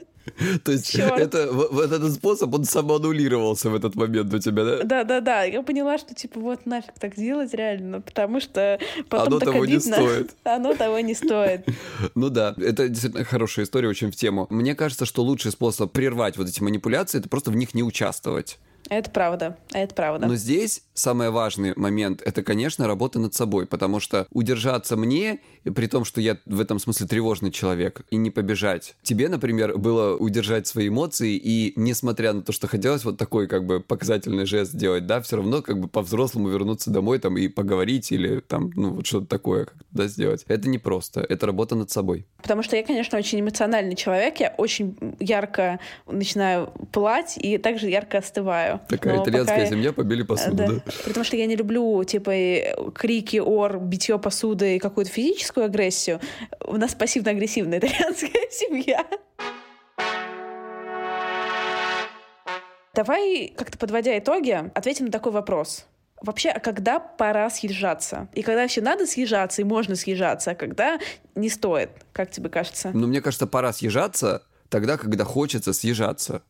То есть это, вот этот способ, он самоаннулировался в этот момент у тебя, да? Да-да-да. Я поняла, что типа вот нафиг так делать реально, потому что потом Оно так того обидно. не стоит. Оно того не стоит. Ну да, это действительно хорошая история, очень в тему. Мне кажется, что лучший способ прервать вот эти манипуляции, это просто в них не участвовать. Это правда, это правда. Но здесь самый важный момент — это, конечно, работа над собой, потому что удержаться мне, при том, что я в этом смысле тревожный человек, и не побежать. Тебе, например, было удержать свои эмоции, и несмотря на то, что хотелось вот такой как бы показательный жест сделать, да, все равно как бы по-взрослому вернуться домой там и поговорить или там, ну, вот что-то такое, да, сделать. Это непросто, это работа над собой. Потому что я, конечно, очень эмоциональный человек, я очень ярко начинаю пылать и также ярко остываю. Такая Но итальянская пока... земля, побили посуду, да. да? Потому что я не люблю, типа, крики, ор, битье посуды и какую-то физическую агрессию. У нас пассивно-агрессивная итальянская семья. Давай, как-то подводя итоги, ответим на такой вопрос. Вообще, а когда пора съезжаться? И когда вообще надо съезжаться, и можно съезжаться, а когда не стоит? Как тебе кажется? Ну, мне кажется, пора съезжаться тогда, когда хочется съезжаться.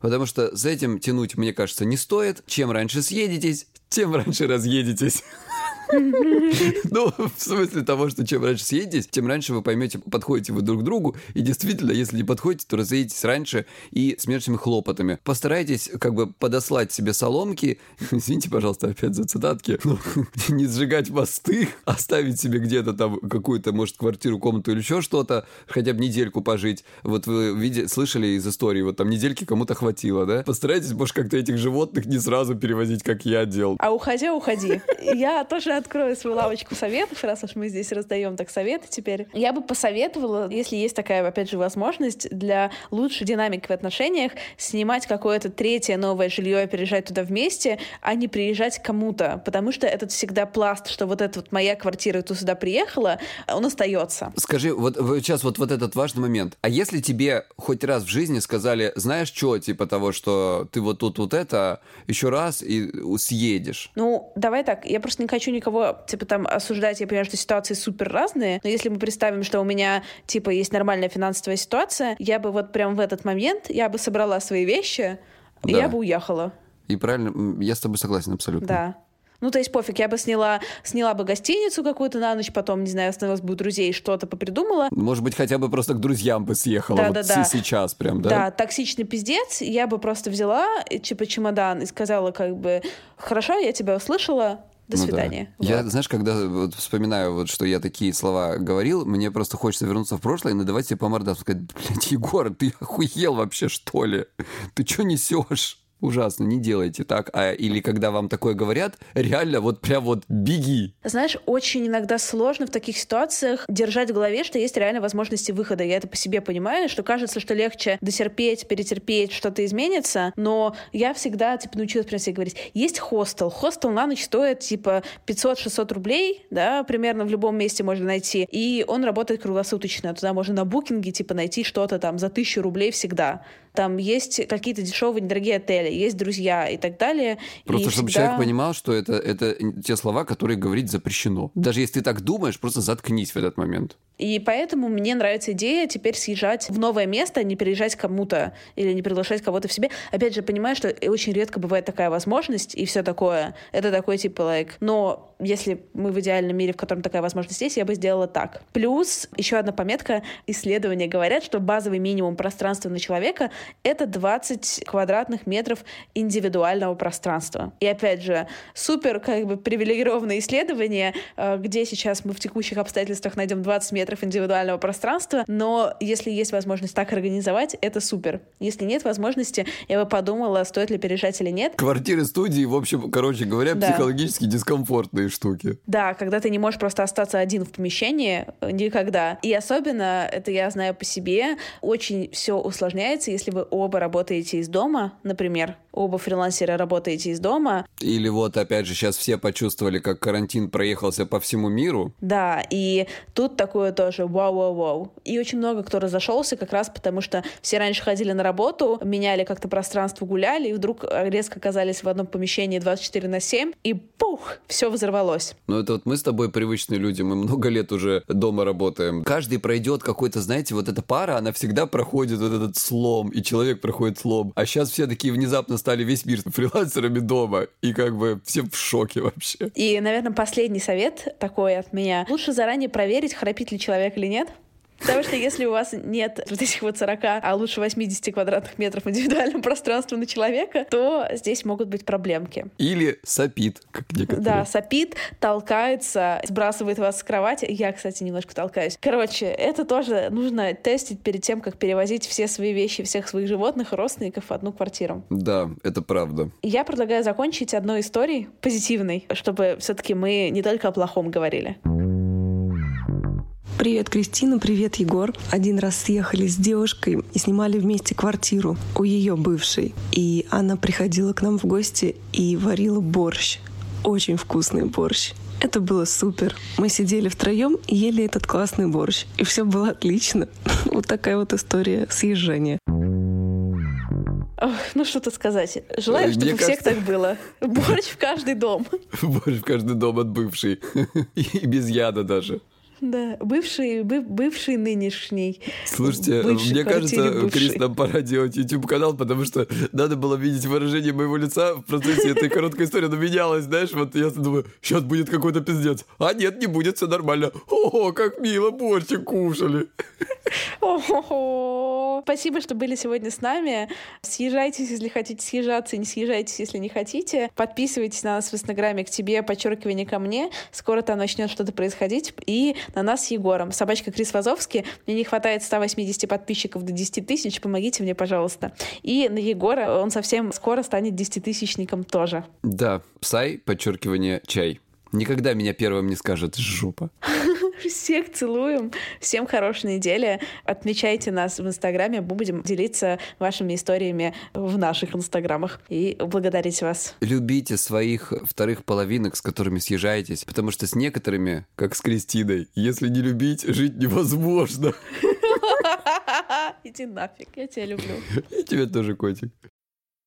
Потому что с этим тянуть, мне кажется, не стоит. Чем раньше съедетесь, тем раньше разъедетесь. Ну, в смысле того, что чем раньше съедетесь, тем раньше вы поймете, подходите вы друг к другу. И действительно, если не подходите, то разъедетесь раньше и с меньшими хлопотами. Постарайтесь как бы подослать себе соломки. Извините, пожалуйста, опять за цитатки. Ну, не сжигать мосты, оставить себе где-то там какую-то, может, квартиру, комнату или еще что-то, хотя бы недельку пожить. Вот вы видели, слышали из истории, вот там недельки кому-то хватило, да? Постарайтесь, может, как-то этих животных не сразу перевозить, как я делал. А уходи, уходи. Я тоже открою свою лавочку советов, раз уж мы здесь раздаем так советы теперь. Я бы посоветовала, если есть такая, опять же, возможность для лучшей динамики в отношениях, снимать какое-то третье новое жилье и переезжать туда вместе, а не приезжать к кому-то, потому что это всегда пласт, что вот эта вот моя квартира, ты сюда приехала, он остается. Скажи, вот сейчас вот, вот этот важный момент. А если тебе хоть раз в жизни сказали, знаешь что, типа того, что ты вот тут вот это, еще раз и съедешь? Ну, давай так, я просто не хочу никого никого, типа, там, осуждать. Я понимаю, что ситуации супер разные, но если мы представим, что у меня, типа, есть нормальная финансовая ситуация, я бы вот прям в этот момент, я бы собрала свои вещи, да. и я бы уехала. И правильно, я с тобой согласен абсолютно. Да. Ну, то есть пофиг, я бы сняла, сняла бы гостиницу какую-то на ночь, потом, не знаю, остановилась бы у друзей, что-то попридумала. Может быть, хотя бы просто к друзьям бы съехала да, вот да, да. сейчас прям, да? Да, токсичный пиздец. Я бы просто взяла, типа, чемодан и сказала, как бы, хорошо, я тебя услышала, до ну, свидания. Да. Вот. Я, знаешь, когда вот вспоминаю, вот, что я такие слова говорил, мне просто хочется вернуться в прошлое и надавать себе по мордам, сказать, блядь, Егор, ты охуел вообще, что ли? Ты что несешь? Ужасно, не делайте так. А, или когда вам такое говорят, реально вот прям вот беги. Знаешь, очень иногда сложно в таких ситуациях держать в голове, что есть реально возможности выхода. Я это по себе понимаю, что кажется, что легче дотерпеть, перетерпеть, что-то изменится, но я всегда, типа, научилась прям себе говорить, есть хостел. Хостел на ночь стоит, типа, 500-600 рублей, да, примерно в любом месте можно найти, и он работает круглосуточно. Туда можно на букинге, типа, найти что-то там за тысячу рублей всегда. Там есть какие-то дешевые, недорогие отели, есть друзья и так далее. Просто и чтобы всегда... человек понимал, что это, это те слова, которые говорить запрещено. Даже если ты так думаешь, просто заткнись в этот момент. И поэтому мне нравится идея теперь съезжать в новое место, не переезжать кому-то или не приглашать кого-то в себе. Опять же, понимаю, что очень редко бывает такая возможность и все такое. Это такой типа лайк. Like, но если мы в идеальном мире, в котором такая возможность есть, я бы сделала так. Плюс еще одна пометка. Исследования говорят, что базовый минимум пространства на человека — это 20 квадратных метров индивидуального пространства. И опять же, супер как бы привилегированное исследование, э, где сейчас мы в текущих обстоятельствах найдем 20 метров метров индивидуального пространства, но если есть возможность так организовать, это супер. Если нет возможности, я бы подумала, стоит ли переезжать или нет. Квартиры, студии, в общем, короче говоря, да. психологически дискомфортные штуки. Да, когда ты не можешь просто остаться один в помещении э, никогда. И особенно, это я знаю по себе, очень все усложняется, если вы оба работаете из дома, например, оба фрилансера работаете из дома. Или вот, опять же, сейчас все почувствовали, как карантин проехался по всему миру. Да, и тут такое тоже вау-вау-вау. И очень много кто разошелся как раз потому, что все раньше ходили на работу, меняли как-то пространство, гуляли, и вдруг резко оказались в одном помещении 24 на 7, и пух, все взорвалось. Ну это вот мы с тобой привычные люди, мы много лет уже дома работаем. Каждый пройдет какой-то, знаете, вот эта пара, она всегда проходит вот этот слом, и человек проходит слом. А сейчас все такие внезапно стали весь мир фрилансерами дома, и как бы все в шоке вообще. И, наверное, последний совет такой от меня. Лучше заранее проверить, храпит ли человек или нет. Потому что если у вас нет вот этих вот 40, а лучше 80 квадратных метров индивидуального пространства на человека, то здесь могут быть проблемки. Или сопит, как некоторые. Да, сопит, толкается, сбрасывает вас с кровати. Я, кстати, немножко толкаюсь. Короче, это тоже нужно тестить перед тем, как перевозить все свои вещи, всех своих животных, родственников в одну квартиру. Да, это правда. Я предлагаю закончить одной историей позитивной, чтобы все-таки мы не только о плохом говорили. Привет, Кристина, привет, Егор. Один раз съехали с девушкой и снимали вместе квартиру у ее бывшей. И она приходила к нам в гости и варила борщ. Очень вкусный борщ. Это было супер. Мы сидели втроем и ели этот классный борщ. И все было отлично. Вот такая вот история съезжения. Ох, ну что тут сказать. Желаю, чтобы у всех так было. Борщ в каждый дом. Борщ в каждый дом от бывшей. И без яда даже. Да, бывший, быв, бывший нынешний. Слушайте, мне кажется, бывший. Крис, нам пора делать YouTube-канал, потому что надо было видеть выражение моего лица в процессе этой короткой истории. Оно менялось, знаешь, вот я думаю, сейчас будет какой-то пиздец. А нет, не будет, все нормально. О, как мило, борщик кушали. Спасибо, что были сегодня с нами. Съезжайтесь, если хотите съезжаться, не съезжайтесь, если не хотите. Подписывайтесь на нас в Инстаграме к тебе, подчеркивание ко мне. Скоро там начнет что-то происходить. И на нас с Егором. Собачка Крис Вазовский. Мне не хватает 180 подписчиков до 10 тысяч. Помогите мне, пожалуйста. И на Егора он совсем скоро станет 10-тысячником тоже. Да, псай, подчеркивание, чай. Никогда меня первым не скажет жопа. Всех целуем. Всем хорошей недели. Отмечайте нас в Инстаграме. Мы будем делиться вашими историями в наших Инстаграмах и благодарить вас. Любите своих вторых половинок, с которыми съезжаетесь, потому что с некоторыми, как с Кристиной, если не любить, жить невозможно. Iди нафиг, я тебя люблю. Я тебя тоже, котик.